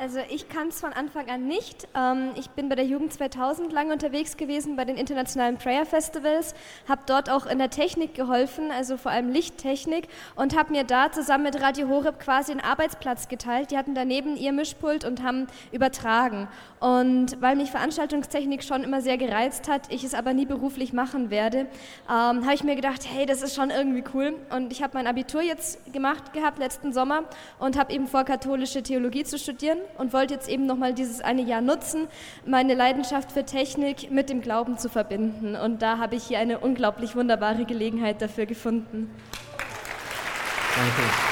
Also ich kann es von Anfang an nicht. Ähm, ich bin bei der Jugend 2000 lange unterwegs gewesen, bei den internationalen Prayer Festivals, habe dort auch in der Technik geholfen, also vor allem Lichttechnik, und habe mir da zusammen mit Radio Horeb quasi einen Arbeitsplatz geteilt. Die hatten daneben ihr Mischpult und haben übertragen. Und weil mich Veranstaltungstechnik schon immer sehr gereizt hat, ich es aber nie beruflich machen werde, ähm, habe ich mir gedacht, hey, das ist schon irgendwie cool. Und ich habe mein Abitur jetzt gemacht gehabt letzten Sommer und habe eben vor, katholische Theologie zu studieren und wollte jetzt eben nochmal dieses eine Jahr nutzen, meine Leidenschaft für Technik mit dem Glauben zu verbinden. Und da habe ich hier eine unglaublich wunderbare Gelegenheit dafür gefunden. Danke.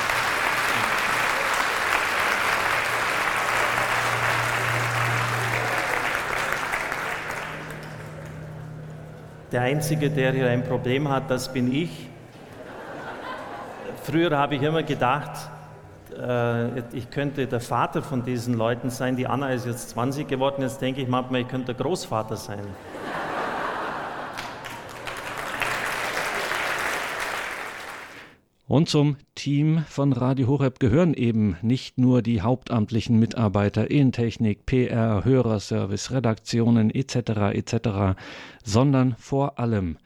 Der Einzige, der hier ein Problem hat, das bin ich. Früher habe ich immer gedacht, ich könnte der Vater von diesen Leuten sein. Die Anna ist jetzt 20 geworden, jetzt denke ich manchmal, ich könnte der Großvater sein. Und zum Team von Radio Horeb gehören eben nicht nur die hauptamtlichen Mitarbeiter in Technik, PR, Hörerservice, Redaktionen etc. etc., sondern vor allem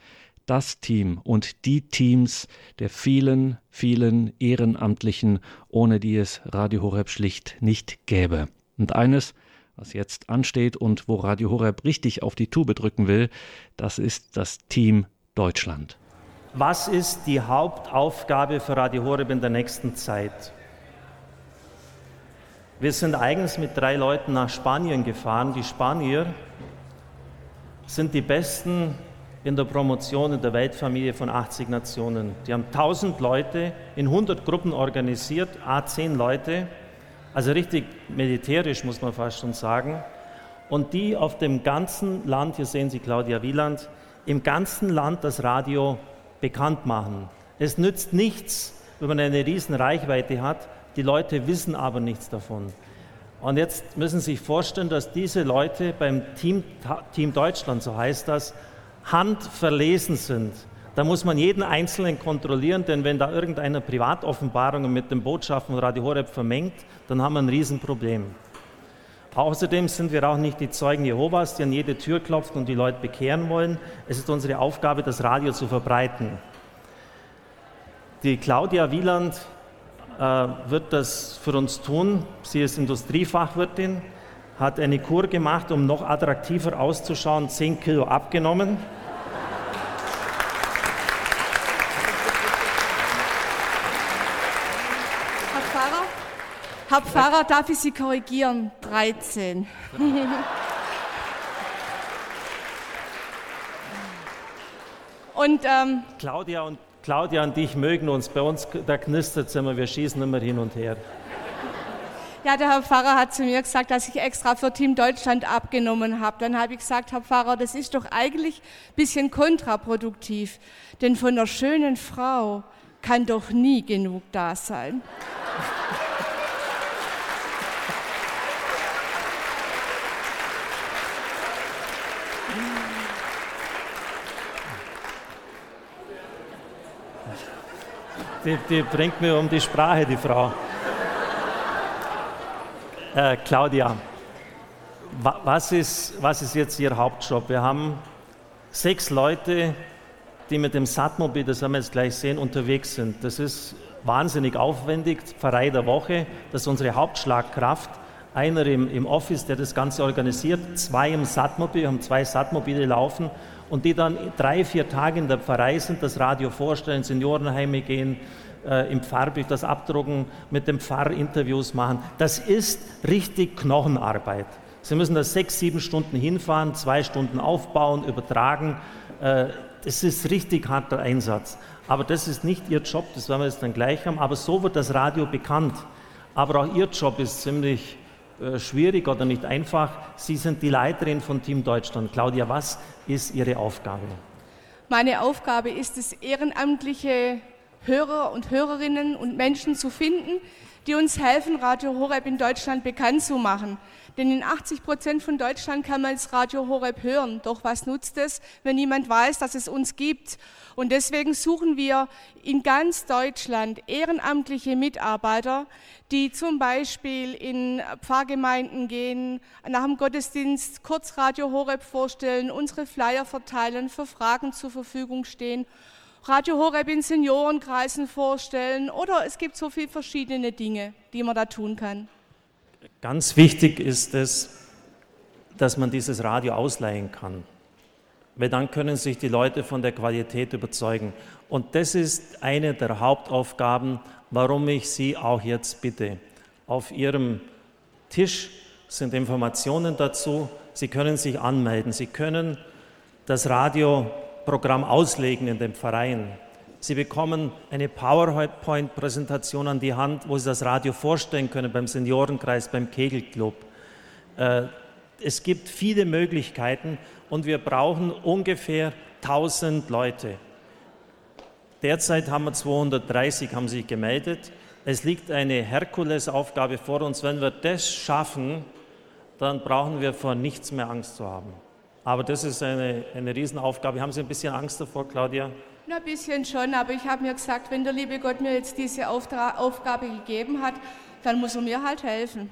das Team und die Teams der vielen, vielen Ehrenamtlichen, ohne die es Radio Horeb schlicht nicht gäbe. Und eines, was jetzt ansteht und wo Radio Horeb richtig auf die Tube drücken will, das ist das Team Deutschland. Was ist die Hauptaufgabe für Radio Horeb in der nächsten Zeit? Wir sind eigens mit drei Leuten nach Spanien gefahren. Die Spanier sind die besten in der Promotion in der Weltfamilie von 80 Nationen. Die haben 1000 Leute in 100 Gruppen organisiert, A10 Leute, also richtig militärisch muss man fast schon sagen. Und die auf dem ganzen Land, hier sehen Sie Claudia Wieland, im ganzen Land das Radio bekannt machen. Es nützt nichts, wenn man eine riesen Reichweite hat, die Leute wissen aber nichts davon. Und jetzt müssen Sie sich vorstellen, dass diese Leute beim Team, Team Deutschland, so heißt das, handverlesen sind. Da muss man jeden Einzelnen kontrollieren, denn wenn da irgendeine Privatoffenbarung mit den Botschaften Radio Horeb vermengt, dann haben wir ein Riesenproblem. Außerdem sind wir auch nicht die Zeugen Jehovas, die an jede Tür klopfen und die Leute bekehren wollen. Es ist unsere Aufgabe, das Radio zu verbreiten. Die Claudia Wieland äh, wird das für uns tun. Sie ist Industriefachwirtin, hat eine Kur gemacht, um noch attraktiver auszuschauen, 10 Kilo abgenommen. Herr Pfarrer, Herr Pfarrer, darf ich Sie korrigieren? 13. *laughs* und ähm, Claudia und Claudia und ich mögen uns. Bei uns da knistert es immer, wir schießen immer hin und her. Ja, der Herr Pfarrer hat zu mir gesagt, dass ich extra für Team Deutschland abgenommen habe. Dann habe ich gesagt, Herr Pfarrer, das ist doch eigentlich ein bisschen kontraproduktiv. Denn von einer schönen Frau kann doch nie genug da sein. Die, die bringt mir um die Sprache, die Frau. Äh, Claudia, was ist, was ist jetzt Ihr Hauptjob? Wir haben sechs Leute, die mit dem Satmobil, das werden wir jetzt gleich sehen, unterwegs sind. Das ist wahnsinnig aufwendig, Pfarrei der Woche, das ist unsere Hauptschlagkraft. Einer im, im Office, der das Ganze organisiert, zwei im Satmobil, wir haben zwei Satmobile laufen und die dann drei, vier Tage in der Pfarrei sind, das Radio vorstellen, Seniorenheime gehen, äh, im Pfarrbild das abdrucken, mit dem Pfarr Interviews machen. Das ist richtig Knochenarbeit. Sie müssen da sechs, sieben Stunden hinfahren, zwei Stunden aufbauen, übertragen. Äh, das ist richtig harter Einsatz. Aber das ist nicht Ihr Job, das werden wir jetzt dann gleich haben. Aber so wird das Radio bekannt. Aber auch Ihr Job ist ziemlich äh, schwierig oder nicht einfach. Sie sind die Leiterin von Team Deutschland. Claudia, was ist Ihre Aufgabe? Meine Aufgabe ist es, ehrenamtliche Hörer und Hörerinnen und Menschen zu finden, die uns helfen, Radio Horeb in Deutschland bekannt zu machen. Denn in 80 Prozent von Deutschland kann man das Radio Horeb hören. Doch was nutzt es, wenn niemand weiß, dass es uns gibt? Und deswegen suchen wir in ganz Deutschland ehrenamtliche Mitarbeiter, die zum Beispiel in Pfarrgemeinden gehen, nach dem Gottesdienst kurz Radio Horeb vorstellen, unsere Flyer verteilen, für Fragen zur Verfügung stehen Radio Horeb in Seniorenkreisen vorstellen oder es gibt so viele verschiedene Dinge, die man da tun kann. Ganz wichtig ist es, dass man dieses Radio ausleihen kann, weil dann können sich die Leute von der Qualität überzeugen. Und das ist eine der Hauptaufgaben, warum ich Sie auch jetzt bitte. Auf Ihrem Tisch sind Informationen dazu. Sie können sich anmelden. Sie können das Radioprogramm auslegen in dem Verein. Sie bekommen eine PowerPoint-Präsentation an die Hand, wo Sie das Radio vorstellen können beim Seniorenkreis, beim Kegelclub. Äh, es gibt viele Möglichkeiten und wir brauchen ungefähr 1000 Leute. Derzeit haben wir 230 haben sich gemeldet. Es liegt eine Herkulesaufgabe vor uns. Wenn wir das schaffen, dann brauchen wir vor nichts mehr Angst zu haben. Aber das ist eine, eine Riesenaufgabe. Haben Sie ein bisschen Angst davor, Claudia? Na, ein bisschen schon, aber ich habe mir gesagt, wenn der liebe Gott mir jetzt diese Auftra Aufgabe gegeben hat, dann muss er mir halt helfen.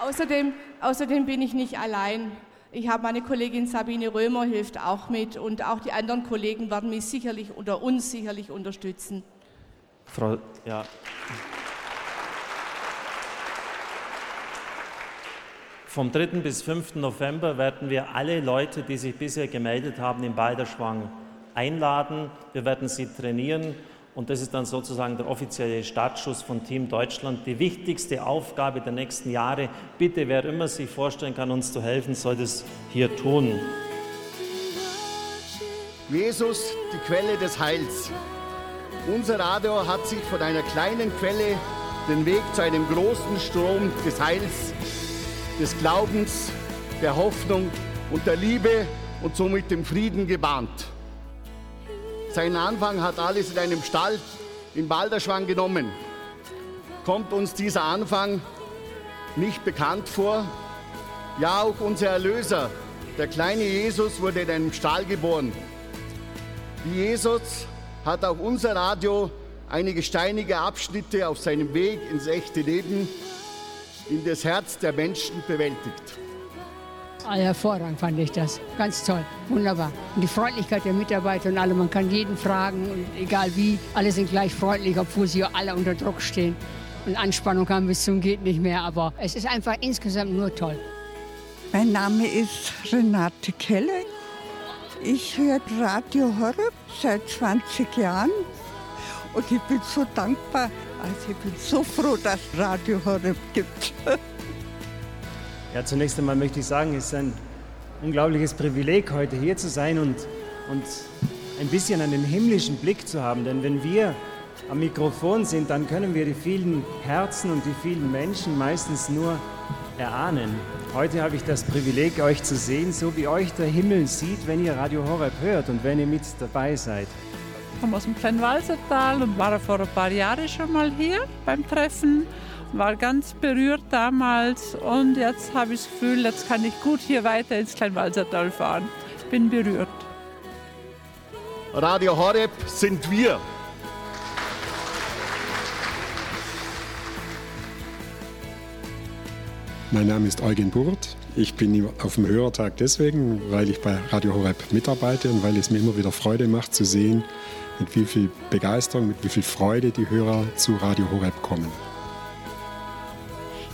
Außerdem, außerdem bin ich nicht allein. Ich habe meine Kollegin Sabine Römer hilft auch mit und auch die anderen Kollegen werden mich sicherlich oder uns sicherlich unterstützen. Frau, ja. Vom 3. bis 5. November werden wir alle Leute, die sich bisher gemeldet haben, in Balderschwang einladen. Wir werden sie trainieren und das ist dann sozusagen der offizielle Startschuss von Team Deutschland. Die wichtigste Aufgabe der nächsten Jahre. Bitte, wer immer sich vorstellen kann, uns zu helfen, soll das hier tun. Jesus, die Quelle des Heils. Unser Radio hat sich von einer kleinen Quelle den Weg zu einem großen Strom des Heils des Glaubens, der Hoffnung und der Liebe und somit dem Frieden gebahnt. Seinen Anfang hat alles in einem Stall in Balderschwang genommen. Kommt uns dieser Anfang nicht bekannt vor? Ja, auch unser Erlöser, der kleine Jesus, wurde in einem Stall geboren. Wie Jesus hat auch unser Radio einige steinige Abschnitte auf seinem Weg ins echte Leben in das Herz der Menschen bewältigt. Ah, hervorragend fand ich das. Ganz toll. Wunderbar. Und die Freundlichkeit der Mitarbeiter und alle, man kann jeden fragen und egal wie, alle sind gleich freundlich, obwohl sie alle unter Druck stehen. Und Anspannung haben bis zum geht nicht mehr, aber es ist einfach insgesamt nur toll. Mein Name ist Renate Kelle. Ich höre Radio Horeb seit 20 Jahren und ich bin so dankbar, also ich bin so froh, dass Radio Horeb gibt. *laughs* Ja, zunächst einmal möchte ich sagen, es ist ein unglaubliches Privileg, heute hier zu sein und, und ein bisschen einen himmlischen Blick zu haben. Denn wenn wir am Mikrofon sind, dann können wir die vielen Herzen und die vielen Menschen meistens nur erahnen. Heute habe ich das Privileg, euch zu sehen, so wie euch der Himmel sieht, wenn ihr Radio Horeb hört und wenn ihr mit dabei seid. Ich komme aus dem Kleinwalsertal und war vor ein paar Jahren schon mal hier beim Treffen. War ganz berührt damals und jetzt habe ich das Gefühl, jetzt kann ich gut hier weiter ins Kleinwalsertal fahren. Ich bin berührt. Radio Horeb sind wir. Mein Name ist Eugen Burt. Ich bin auf dem Hörertag deswegen, weil ich bei Radio Horeb mitarbeite und weil es mir immer wieder Freude macht zu sehen, mit wie viel Begeisterung, mit wie viel Freude die Hörer zu Radio Horeb kommen.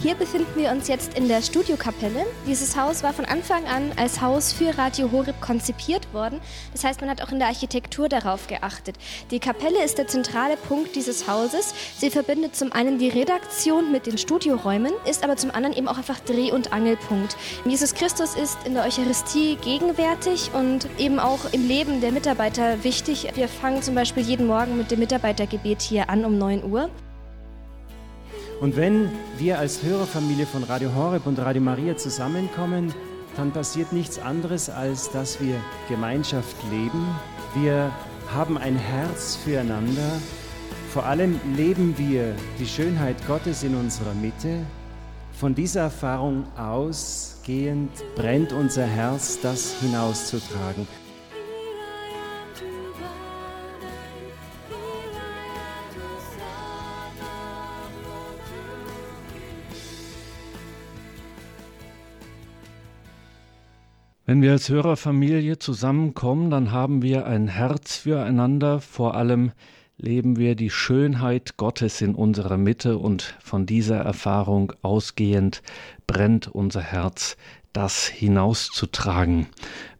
Hier befinden wir uns jetzt in der Studiokapelle. Dieses Haus war von Anfang an als Haus für Radio Horeb konzipiert worden. Das heißt, man hat auch in der Architektur darauf geachtet. Die Kapelle ist der zentrale Punkt dieses Hauses. Sie verbindet zum einen die Redaktion mit den Studioräumen, ist aber zum anderen eben auch einfach Dreh- und Angelpunkt. Jesus Christus ist in der Eucharistie gegenwärtig und eben auch im Leben der Mitarbeiter wichtig. Wir fangen zum Beispiel jeden Morgen mit dem Mitarbeitergebet hier an um 9 Uhr. Und wenn wir als Hörerfamilie von Radio Horeb und Radio Maria zusammenkommen, dann passiert nichts anderes, als dass wir Gemeinschaft leben. Wir haben ein Herz füreinander. Vor allem leben wir die Schönheit Gottes in unserer Mitte. Von dieser Erfahrung ausgehend brennt unser Herz, das hinauszutragen. Wenn wir als Hörerfamilie zusammenkommen, dann haben wir ein Herz füreinander, vor allem leben wir die Schönheit Gottes in unserer Mitte und von dieser Erfahrung ausgehend brennt unser Herz, das hinauszutragen.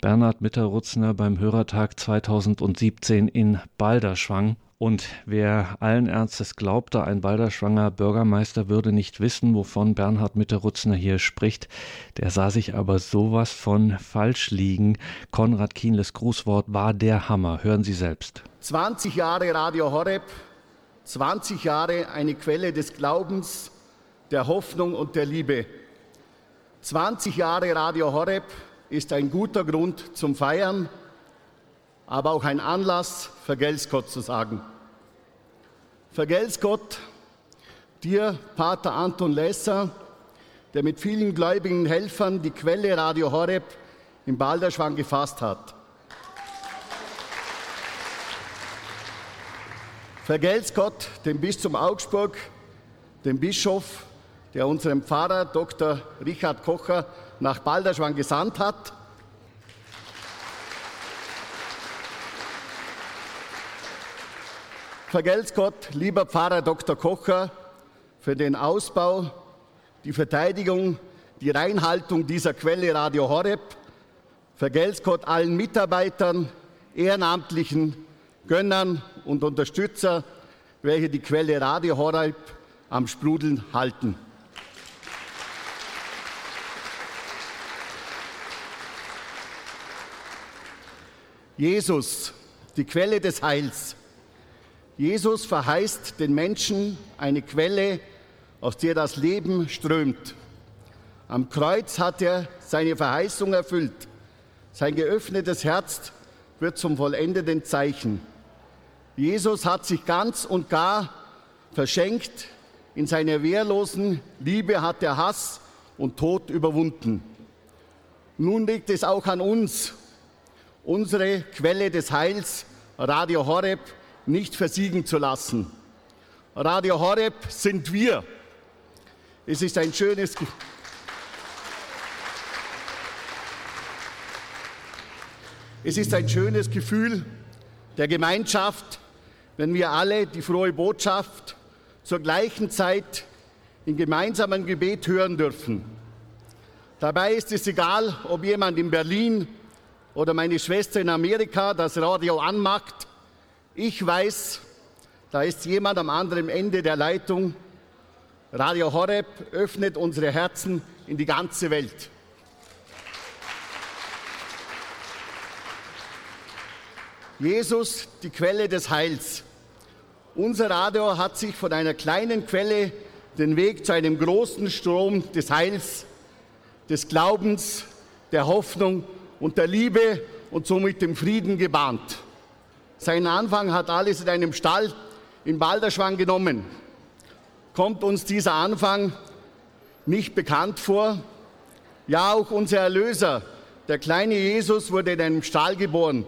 Bernhard Mitterrutzner beim Hörertag 2017 in Balderschwang und wer allen Ernstes glaubte, ein balderschwanger Bürgermeister würde nicht wissen, wovon Bernhard Mitterrutzner hier spricht, der sah sich aber sowas von falsch liegen. Konrad Kienles Grußwort war der Hammer. Hören Sie selbst. 20 Jahre Radio Horeb, 20 Jahre eine Quelle des Glaubens, der Hoffnung und der Liebe. 20 Jahre Radio Horeb ist ein guter Grund zum Feiern, aber auch ein Anlass, vergelt's Gott zu sagen. Vergelt's Gott, dir, Pater Anton Lesser, der mit vielen gläubigen Helfern die Quelle Radio Horeb im Balderschwang gefasst hat. Vergelt's Gott, dem Bistum Augsburg, dem Bischof, der unseren Pfarrer Dr. Richard Kocher nach Balderschwang gesandt hat Vergelt's Gott, lieber Pfarrer Dr. Kocher, für den Ausbau, die Verteidigung, die Reinhaltung dieser Quelle Radio Horeb. Vergelt's Gott allen Mitarbeitern, Ehrenamtlichen, Gönnern und Unterstützer, welche die Quelle Radio Horeb am Sprudeln halten. Jesus, die Quelle des Heils, Jesus verheißt den Menschen eine Quelle, aus der das Leben strömt. Am Kreuz hat er seine Verheißung erfüllt. Sein geöffnetes Herz wird zum vollendeten Zeichen. Jesus hat sich ganz und gar verschenkt. In seiner wehrlosen Liebe hat er Hass und Tod überwunden. Nun liegt es auch an uns, unsere Quelle des Heils, Radio Horeb, nicht versiegen zu lassen. Radio Horeb sind wir. Es ist ein schönes Es ist ein schönes Gefühl der Gemeinschaft, wenn wir alle die frohe Botschaft zur gleichen Zeit in gemeinsamem Gebet hören dürfen. Dabei ist es egal, ob jemand in Berlin oder meine Schwester in Amerika das Radio anmacht ich weiß, da ist jemand am anderen Ende der Leitung. Radio Horeb öffnet unsere Herzen in die ganze Welt. Jesus, die Quelle des Heils. Unser Radio hat sich von einer kleinen Quelle den Weg zu einem großen Strom des Heils, des Glaubens, der Hoffnung und der Liebe und somit dem Frieden gebahnt. Seinen Anfang hat alles in einem Stall in Balderschwang genommen. Kommt uns dieser Anfang nicht bekannt vor? Ja, auch unser Erlöser, der kleine Jesus, wurde in einem Stall geboren.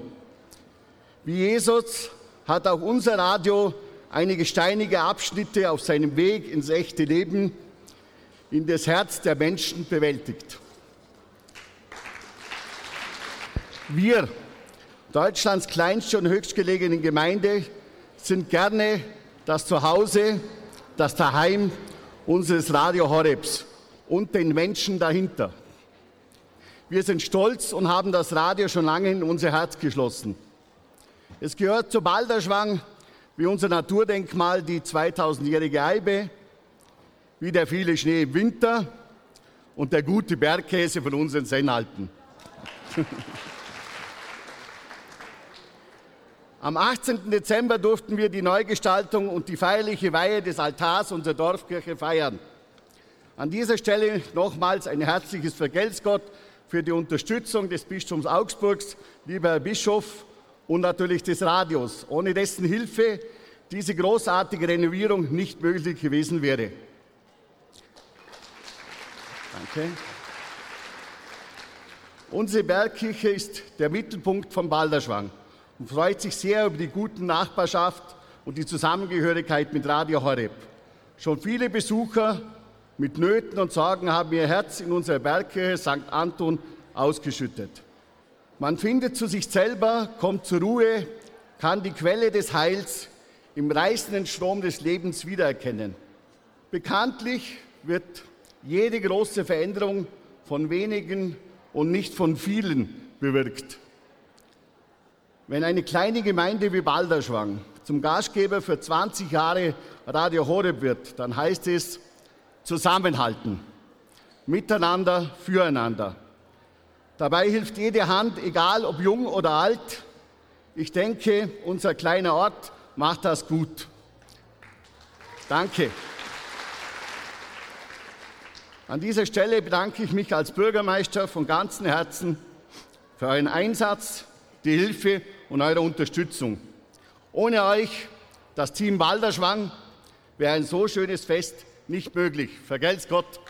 Wie Jesus hat auch unser Radio einige steinige Abschnitte auf seinem Weg ins echte Leben, in das Herz der Menschen bewältigt. Wir Deutschlands kleinste und höchstgelegene Gemeinde sind gerne das Zuhause, das Daheim unseres Radio Horebs und den Menschen dahinter. Wir sind stolz und haben das Radio schon lange in unser Herz geschlossen. Es gehört zu Balderschwang wie unser Naturdenkmal die 2000-jährige Eibe, wie der viele Schnee im Winter und der gute Bergkäse von unseren Sennalpen. *laughs* Am 18. Dezember durften wir die Neugestaltung und die feierliche Weihe des Altars unserer Dorfkirche feiern. An dieser Stelle nochmals ein herzliches Vergelt's Gott für die Unterstützung des Bistums Augsburgs, lieber Herr Bischof, und natürlich des Radios, ohne dessen Hilfe diese großartige Renovierung nicht möglich gewesen wäre. Danke. Unsere Bergkirche ist der Mittelpunkt von Balderschwang und freut sich sehr über die gute Nachbarschaft und die Zusammengehörigkeit mit Radio Horeb. Schon viele Besucher mit Nöten und Sorgen haben ihr Herz in unserer Bergkirche St. Anton ausgeschüttet. Man findet zu sich selber, kommt zur Ruhe, kann die Quelle des Heils im reißenden Strom des Lebens wiedererkennen. Bekanntlich wird jede große Veränderung von wenigen und nicht von vielen bewirkt. Wenn eine kleine Gemeinde wie Balderschwang zum Gastgeber für 20 Jahre Radio Horeb wird, dann heißt es zusammenhalten, miteinander, füreinander. Dabei hilft jede Hand, egal ob jung oder alt. Ich denke, unser kleiner Ort macht das gut. Danke. An dieser Stelle bedanke ich mich als Bürgermeister von ganzem Herzen für euren Einsatz, die Hilfe und eure Unterstützung. Ohne euch, das Team Walderschwang, wäre ein so schönes Fest nicht möglich. Vergelt's Gott.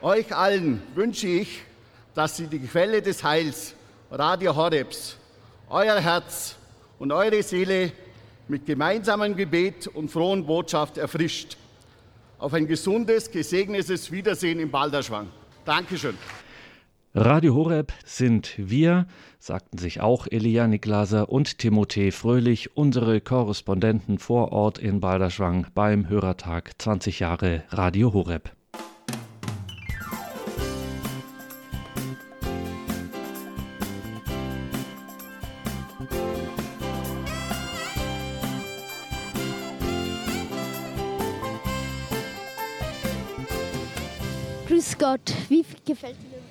Euch allen wünsche ich, dass Sie die Quelle des Heils, Radio Horebs, euer Herz und eure Seele mit gemeinsamem Gebet und frohen Botschaft erfrischt. Auf ein gesundes, gesegnetes Wiedersehen im Balderschwang. Dankeschön. Radio Horeb sind wir, sagten sich auch Elia Niklaser und Timothée Fröhlich, unsere Korrespondenten vor Ort in Balderschwang beim Hörertag 20 Jahre Radio Horeb. Grüß Gott, wie gefällt Radio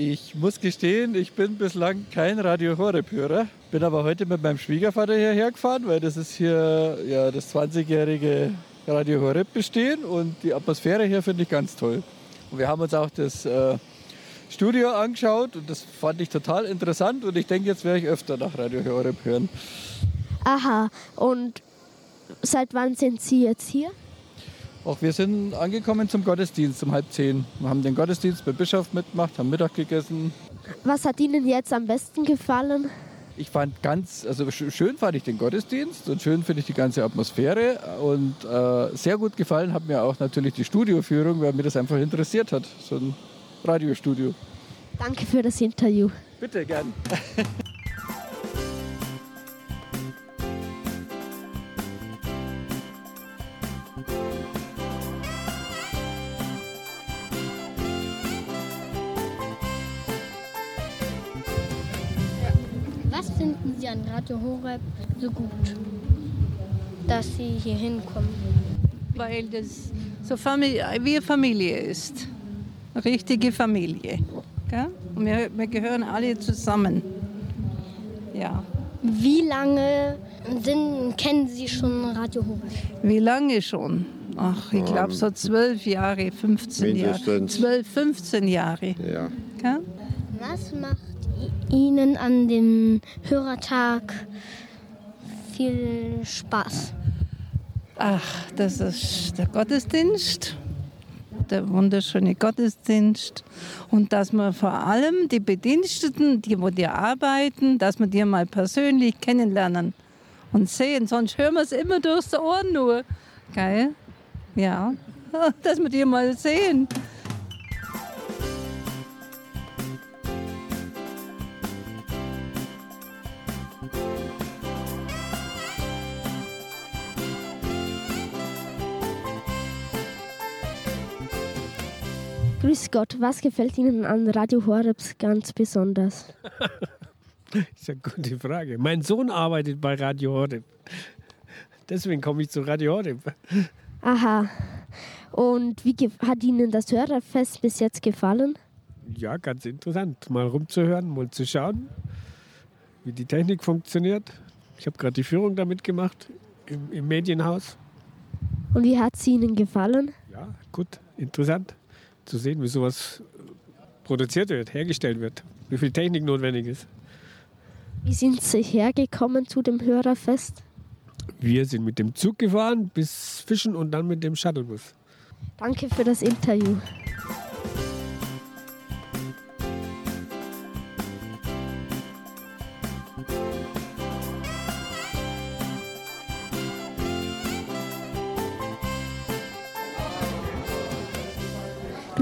Ich muss gestehen, ich bin bislang kein Radio Horeb-Hörer, bin aber heute mit meinem Schwiegervater hierher gefahren, weil das ist hier ja, das 20-jährige Radio Horeb bestehen und die Atmosphäre hier finde ich ganz toll. Und wir haben uns auch das äh, Studio angeschaut und das fand ich total interessant und ich denke, jetzt werde ich öfter nach Radio Horeb hören. Aha, und seit wann sind Sie jetzt hier? Auch wir sind angekommen zum Gottesdienst um halb zehn. Wir haben den Gottesdienst mit Bischof mitgemacht, haben Mittag gegessen. Was hat Ihnen jetzt am besten gefallen? Ich fand ganz, also schön fand ich den Gottesdienst und schön finde ich die ganze Atmosphäre. Und äh, sehr gut gefallen hat mir auch natürlich die Studioführung, weil mir das einfach interessiert hat. So ein Radiostudio. Danke für das Interview. Bitte, gern. *laughs* Radio Horeb so gut, dass Sie hier hinkommen? Weil das so Familie, wie Familie ist. Richtige Familie. Gell? Und wir, wir gehören alle zusammen. Ja. Wie lange sind, kennen Sie schon Radio Horeb? Wie lange schon? Ach, ich glaube so zwölf Jahre, 15 Jahre. Mindestens. Zwölf, 15 Jahre. Ja. Gell? Was macht Ihnen an dem Hörertag viel Spaß? Ach, das ist der Gottesdienst, der wunderschöne Gottesdienst. Und dass man vor allem die Bediensteten, die wo dir arbeiten, dass wir die mal persönlich kennenlernen und sehen. Sonst hören wir es immer durch die Ohren nur. Geil? Ja, *laughs* dass wir die mal sehen. Grüß Gott, was gefällt Ihnen an Radio Horebs ganz besonders? Das *laughs* ist eine gute Frage. Mein Sohn arbeitet bei Radio Horeb. Deswegen komme ich zu Radio Horeb. Aha. Und wie hat Ihnen das Hörerfest bis jetzt gefallen? Ja, ganz interessant. Mal rumzuhören, mal zu schauen, wie die Technik funktioniert. Ich habe gerade die Führung damit gemacht im, im Medienhaus. Und wie hat es Ihnen gefallen? Ja, gut, interessant zu sehen, wie sowas produziert wird, hergestellt wird, wie viel Technik notwendig ist. Wie sind Sie hergekommen zu dem Hörerfest? Wir sind mit dem Zug gefahren bis Fischen und dann mit dem Shuttlebus. Danke für das Interview.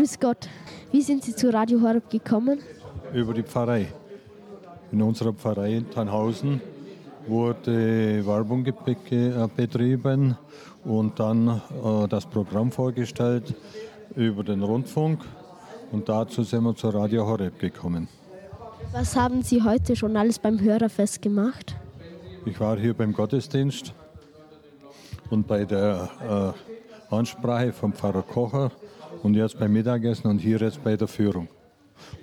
Grüß Gott. Wie sind Sie zu Radio Horeb gekommen? Über die Pfarrei. In unserer Pfarrei in Tannhausen wurde Werbung äh, betrieben und dann äh, das Programm vorgestellt über den Rundfunk. Und dazu sind wir zu Radio Horeb gekommen. Was haben Sie heute schon alles beim Hörerfest gemacht? Ich war hier beim Gottesdienst und bei der äh, Ansprache vom Pfarrer Kocher und jetzt beim Mittagessen und hier jetzt bei der Führung.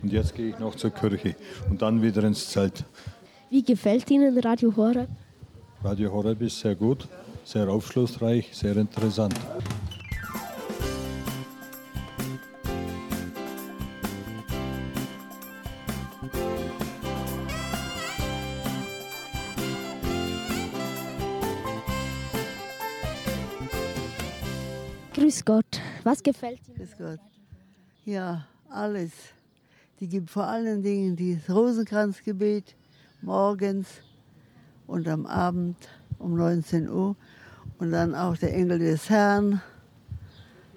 Und jetzt gehe ich noch zur Kirche und dann wieder ins Zelt. Wie gefällt Ihnen Radio Horeb? Radio Horeb ist sehr gut, sehr aufschlussreich, sehr interessant. Grüß Gott. Was gefällt Ihnen? Grüß Gott. Ja, alles. Die gibt vor allen Dingen das Rosenkranzgebet morgens und am Abend um 19 Uhr und dann auch der Engel des Herrn.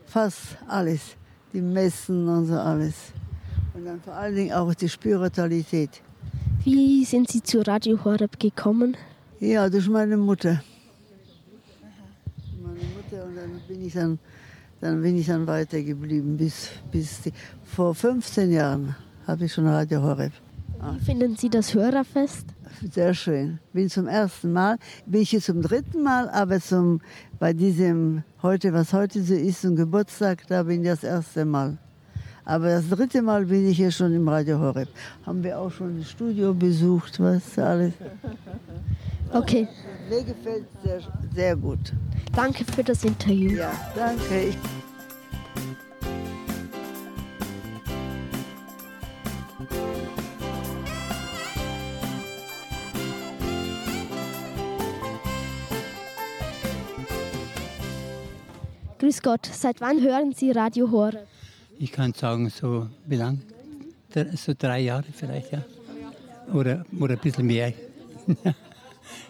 Fast alles. Die Messen und so alles. Und dann vor allen Dingen auch die Spiritualität. Wie sind Sie zu Radio Horeb gekommen? Ja, durch meine Mutter. Meine Mutter und dann bin ich dann, dann, bin ich dann weitergeblieben. Bis, bis die, vor 15 Jahren habe ich schon Radio Horeb. Wie finden Sie das Hörerfest? Sehr schön. Bin zum ersten Mal, bin ich hier zum dritten Mal, aber zum, bei diesem heute, was heute so ist, zum Geburtstag, da bin ich das erste Mal. Aber das dritte Mal bin ich hier schon im Radio Horeb. Haben wir auch schon das Studio besucht, was alles. Okay. Mir gefällt sehr, sehr gut. Danke für das Interview. Ja, danke. Ich Grüß Gott. Seit wann hören Sie Radio Horeb? Ich kann sagen, so wie lang? So drei Jahre vielleicht, ja. Oder, oder ein bisschen mehr. *laughs*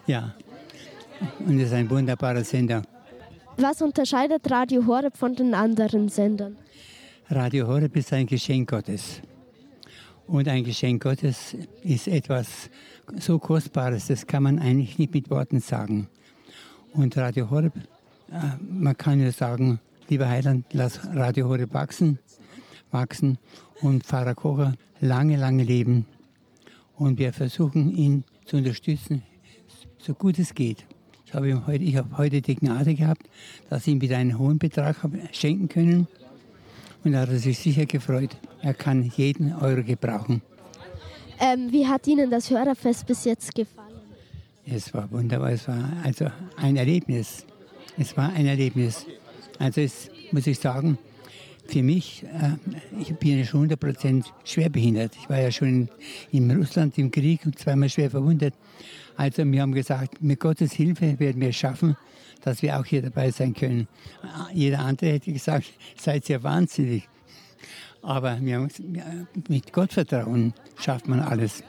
ja. Und es ist ein wunderbarer Sender. Was unterscheidet Radio Horeb von den anderen Sendern? Radio Horeb ist ein Geschenk Gottes. Und ein Geschenk Gottes ist etwas so Kostbares, das kann man eigentlich nicht mit Worten sagen. Und Radio Horeb, äh, man kann ja sagen, lieber Heiland, lass Radio Horeb wachsen, wachsen und Pfarrer Kocher lange, lange leben. Und wir versuchen ihn zu unterstützen, so gut es geht. Ich habe, heute, ich habe heute die Gnade gehabt, dass ich ihm wieder einen hohen Betrag habe schenken können. Und da hat er sich sicher gefreut. Er kann jeden Euro gebrauchen. Ähm, wie hat Ihnen das Hörerfest bis jetzt gefallen? Es war wunderbar. Es war also ein Erlebnis. Es war ein Erlebnis. Also es muss ich sagen, für mich, äh, ich bin ja schon 100% schwerbehindert. Ich war ja schon in, in Russland im Krieg und zweimal schwer verwundet. Also wir haben gesagt, mit Gottes Hilfe werden wir es schaffen, dass wir auch hier dabei sein können. Jeder andere hätte gesagt, *laughs* seid ihr wahnsinnig. Aber wir, mit Gottvertrauen schafft man alles.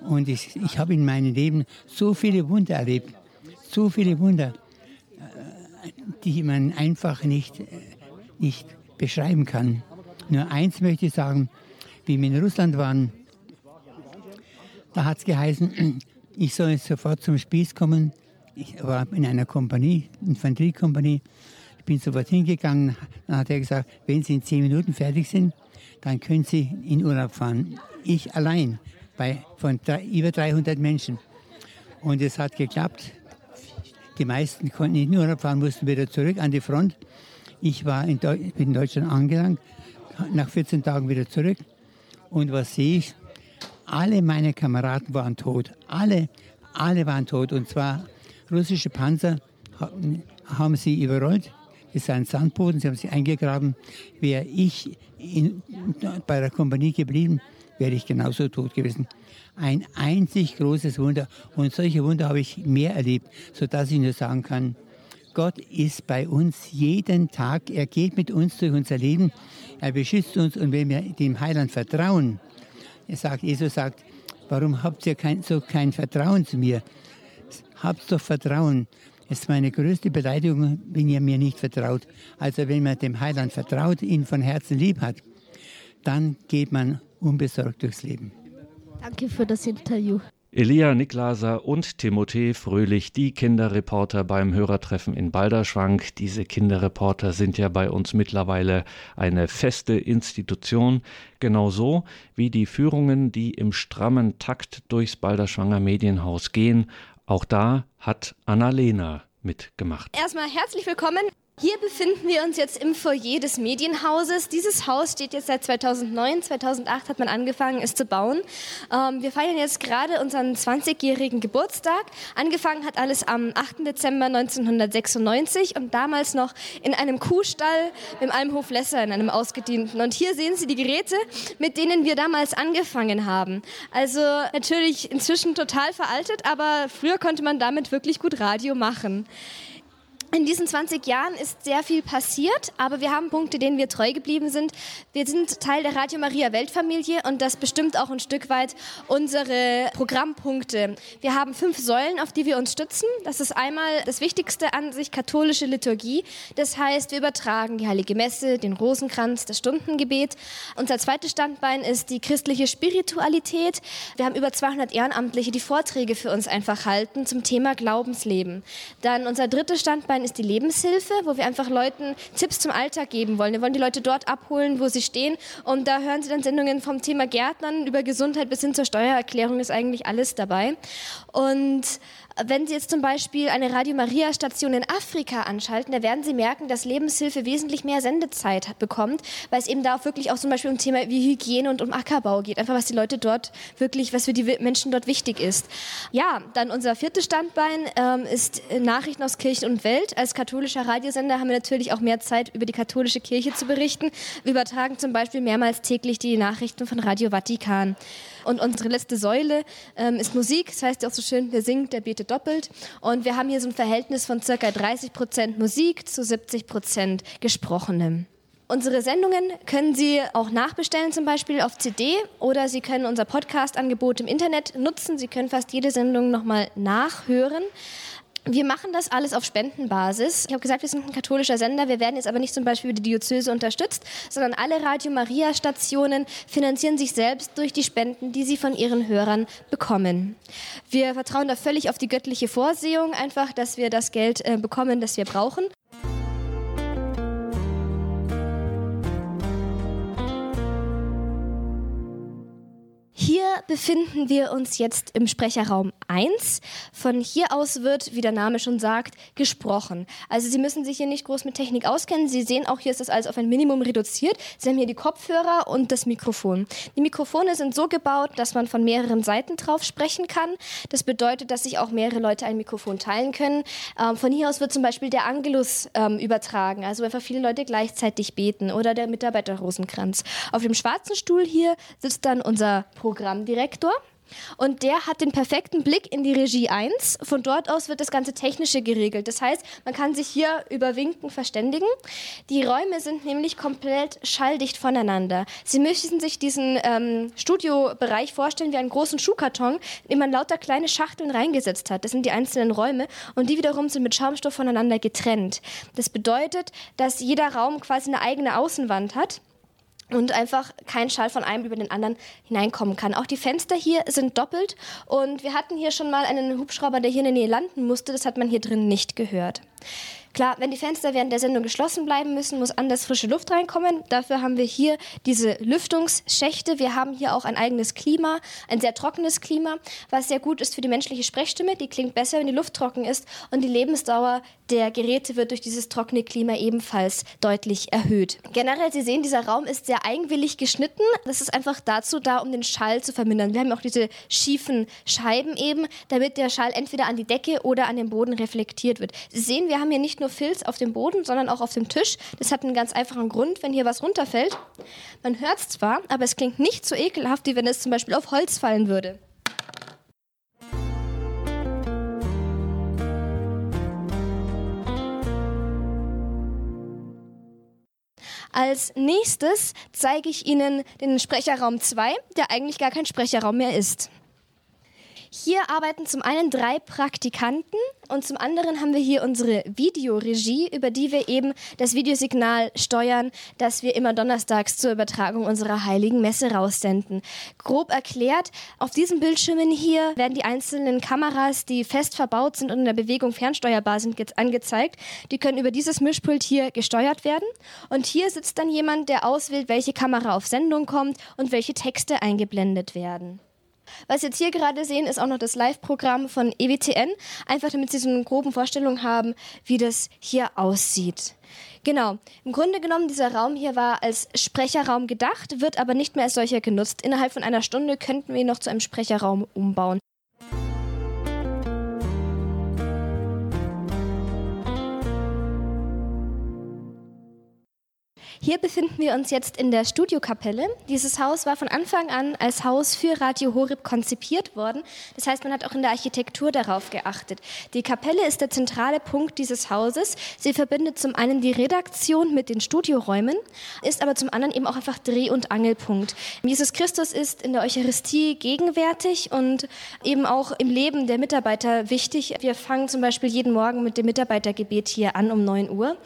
Und ich, ich habe in meinem Leben so viele Wunder erlebt, so viele Wunder, äh, die man einfach nicht, nicht beschreiben kann. Nur eins möchte ich sagen, wie wir in Russland waren, da hat es geheißen, ich soll jetzt sofort zum Spieß kommen. Ich war in einer Kompanie, Infanteriekompanie. Ich bin sofort hingegangen. Dann hat er gesagt, wenn Sie in zehn Minuten fertig sind, dann können Sie in Urlaub fahren. Ich allein, bei, von drei, über 300 Menschen. Und es hat geklappt. Die meisten konnten nicht in Urlaub fahren, mussten wieder zurück an die Front. Ich war in, Deu in Deutschland angelangt, nach 14 Tagen wieder zurück. Und was sehe ich? Alle meine Kameraden waren tot. Alle, alle waren tot. Und zwar russische Panzer haben sie überrollt. Das ist ein Sandboden, sie haben sich eingegraben. Wäre ich in, bei der Kompanie geblieben, wäre ich genauso tot gewesen. Ein einzig großes Wunder. Und solche Wunder habe ich mehr erlebt, sodass ich nur sagen kann, Gott ist bei uns jeden Tag. Er geht mit uns durch unser Leben. Er beschützt uns. Und wenn wir dem Heiland vertrauen, er sagt, Jesus sagt, warum habt ihr kein, so kein Vertrauen zu mir? Habt doch Vertrauen. Es ist meine größte Beleidigung, wenn ihr mir nicht vertraut. Also wenn man dem Heiland vertraut, ihn von Herzen lieb hat, dann geht man unbesorgt durchs Leben. Danke für das Interview. Elia Niklaser und Timothée Fröhlich, die Kinderreporter beim Hörertreffen in Balderschwank. Diese Kinderreporter sind ja bei uns mittlerweile eine feste Institution, genauso wie die Führungen, die im strammen Takt durchs Balderschwanger Medienhaus gehen. Auch da hat Annalena mitgemacht. Erstmal herzlich willkommen. Hier befinden wir uns jetzt im Foyer des Medienhauses. Dieses Haus steht jetzt seit 2009. 2008 hat man angefangen, es zu bauen. Ähm, wir feiern jetzt gerade unseren 20-jährigen Geburtstag. Angefangen hat alles am 8. Dezember 1996 und damals noch in einem Kuhstall im Almhof Lesser, in einem ausgedienten. Und hier sehen Sie die Geräte, mit denen wir damals angefangen haben. Also natürlich inzwischen total veraltet, aber früher konnte man damit wirklich gut Radio machen. In diesen 20 Jahren ist sehr viel passiert, aber wir haben Punkte, denen wir treu geblieben sind. Wir sind Teil der Radio Maria Weltfamilie und das bestimmt auch ein Stück weit unsere Programmpunkte. Wir haben fünf Säulen, auf die wir uns stützen. Das ist einmal das Wichtigste an sich katholische Liturgie. Das heißt, wir übertragen die Heilige Messe, den Rosenkranz, das Stundengebet. Unser zweites Standbein ist die christliche Spiritualität. Wir haben über 200 Ehrenamtliche, die Vorträge für uns einfach halten zum Thema Glaubensleben. Dann unser drittes Standbein Standbein ist die Lebenshilfe, wo wir einfach Leuten Tipps zum Alltag geben wollen. Wir wollen die Leute dort abholen, wo sie stehen. Und da hören sie dann Sendungen vom Thema Gärtnern über Gesundheit bis hin zur Steuererklärung ist eigentlich alles dabei. Und wenn Sie jetzt zum Beispiel eine Radio Maria Station in Afrika anschalten, da werden Sie merken, dass Lebenshilfe wesentlich mehr Sendezeit bekommt, weil es eben da auch wirklich auch zum Beispiel um Thema wie Hygiene und um Ackerbau geht. Einfach was die Leute dort wirklich, was für die Menschen dort wichtig ist. Ja, dann unser viertes Standbein ähm, ist Nachrichten aus Kirchen und Welt. Als katholischer Radiosender haben wir natürlich auch mehr Zeit, über die katholische Kirche zu berichten. Wir übertragen zum Beispiel mehrmals täglich die Nachrichten von Radio Vatikan. Und unsere letzte Säule ähm, ist Musik. Das heißt ja auch so schön, wer singt, der betet doppelt. Und wir haben hier so ein Verhältnis von circa 30 Prozent Musik zu 70 Prozent Gesprochenem. Unsere Sendungen können Sie auch nachbestellen, zum Beispiel auf CD, oder Sie können unser Podcast-Angebot im Internet nutzen. Sie können fast jede Sendung nochmal nachhören. Wir machen das alles auf Spendenbasis. Ich habe gesagt, wir sind ein katholischer Sender. Wir werden jetzt aber nicht zum Beispiel über die Diözese unterstützt, sondern alle Radio Maria Stationen finanzieren sich selbst durch die Spenden, die sie von ihren Hörern bekommen. Wir vertrauen da völlig auf die göttliche Vorsehung, einfach, dass wir das Geld äh, bekommen, das wir brauchen. Hier befinden wir uns jetzt im Sprecherraum 1. Von hier aus wird, wie der Name schon sagt, gesprochen. Also Sie müssen sich hier nicht groß mit Technik auskennen. Sie sehen auch, hier ist das alles auf ein Minimum reduziert. Sie haben hier die Kopfhörer und das Mikrofon. Die Mikrofone sind so gebaut, dass man von mehreren Seiten drauf sprechen kann. Das bedeutet, dass sich auch mehrere Leute ein Mikrofon teilen können. Ähm, von hier aus wird zum Beispiel der Angelus ähm, übertragen, also einfach viele Leute gleichzeitig beten oder der Mitarbeiter Rosenkranz. Auf dem schwarzen Stuhl hier sitzt dann unser Programmdirektor. Und der hat den perfekten Blick in die Regie 1. Von dort aus wird das ganze Technische geregelt. Das heißt, man kann sich hier über Winken verständigen. Die Räume sind nämlich komplett schalldicht voneinander. Sie müssen sich diesen ähm, Studiobereich vorstellen wie einen großen Schuhkarton, in den man lauter kleine Schachteln reingesetzt hat. Das sind die einzelnen Räume und die wiederum sind mit Schaumstoff voneinander getrennt. Das bedeutet, dass jeder Raum quasi eine eigene Außenwand hat und einfach kein Schall von einem über den anderen hineinkommen kann. Auch die Fenster hier sind doppelt und wir hatten hier schon mal einen Hubschrauber, der hier in der Nähe landen musste. Das hat man hier drin nicht gehört. Klar, wenn die Fenster während der Sendung geschlossen bleiben müssen, muss anders frische Luft reinkommen. Dafür haben wir hier diese Lüftungsschächte. Wir haben hier auch ein eigenes Klima, ein sehr trockenes Klima, was sehr gut ist für die menschliche Sprechstimme. Die klingt besser, wenn die Luft trocken ist. Und die Lebensdauer der Geräte wird durch dieses trockene Klima ebenfalls deutlich erhöht. Generell, Sie sehen, dieser Raum ist sehr eigenwillig geschnitten. Das ist einfach dazu da, um den Schall zu vermindern. Wir haben auch diese schiefen Scheiben eben, damit der Schall entweder an die Decke oder an den Boden reflektiert wird. Sie sehen, wir haben hier nicht nur Filz auf dem Boden, sondern auch auf dem Tisch. Das hat einen ganz einfachen Grund, wenn hier was runterfällt. Man hört es zwar, aber es klingt nicht so ekelhaft, wie wenn es zum Beispiel auf Holz fallen würde. Als nächstes zeige ich Ihnen den Sprecherraum 2, der eigentlich gar kein Sprecherraum mehr ist. Hier arbeiten zum einen drei Praktikanten und zum anderen haben wir hier unsere Videoregie, über die wir eben das Videosignal steuern, das wir immer donnerstags zur Übertragung unserer heiligen Messe raussenden. Grob erklärt, auf diesen Bildschirmen hier werden die einzelnen Kameras, die fest verbaut sind und in der Bewegung fernsteuerbar sind, angezeigt. Die können über dieses Mischpult hier gesteuert werden. Und hier sitzt dann jemand, der auswählt, welche Kamera auf Sendung kommt und welche Texte eingeblendet werden. Was Sie jetzt hier gerade sehen, ist auch noch das Live-Programm von EWTN, einfach damit Sie so eine grobe Vorstellung haben, wie das hier aussieht. Genau. Im Grunde genommen, dieser Raum hier war als Sprecherraum gedacht, wird aber nicht mehr als solcher genutzt. Innerhalb von einer Stunde könnten wir ihn noch zu einem Sprecherraum umbauen. Hier befinden wir uns jetzt in der Studiokapelle. Dieses Haus war von Anfang an als Haus für Radio Horeb konzipiert worden. Das heißt, man hat auch in der Architektur darauf geachtet. Die Kapelle ist der zentrale Punkt dieses Hauses. Sie verbindet zum einen die Redaktion mit den Studioräumen, ist aber zum anderen eben auch einfach Dreh- und Angelpunkt. Jesus Christus ist in der Eucharistie gegenwärtig und eben auch im Leben der Mitarbeiter wichtig. Wir fangen zum Beispiel jeden Morgen mit dem Mitarbeitergebet hier an um 9 Uhr.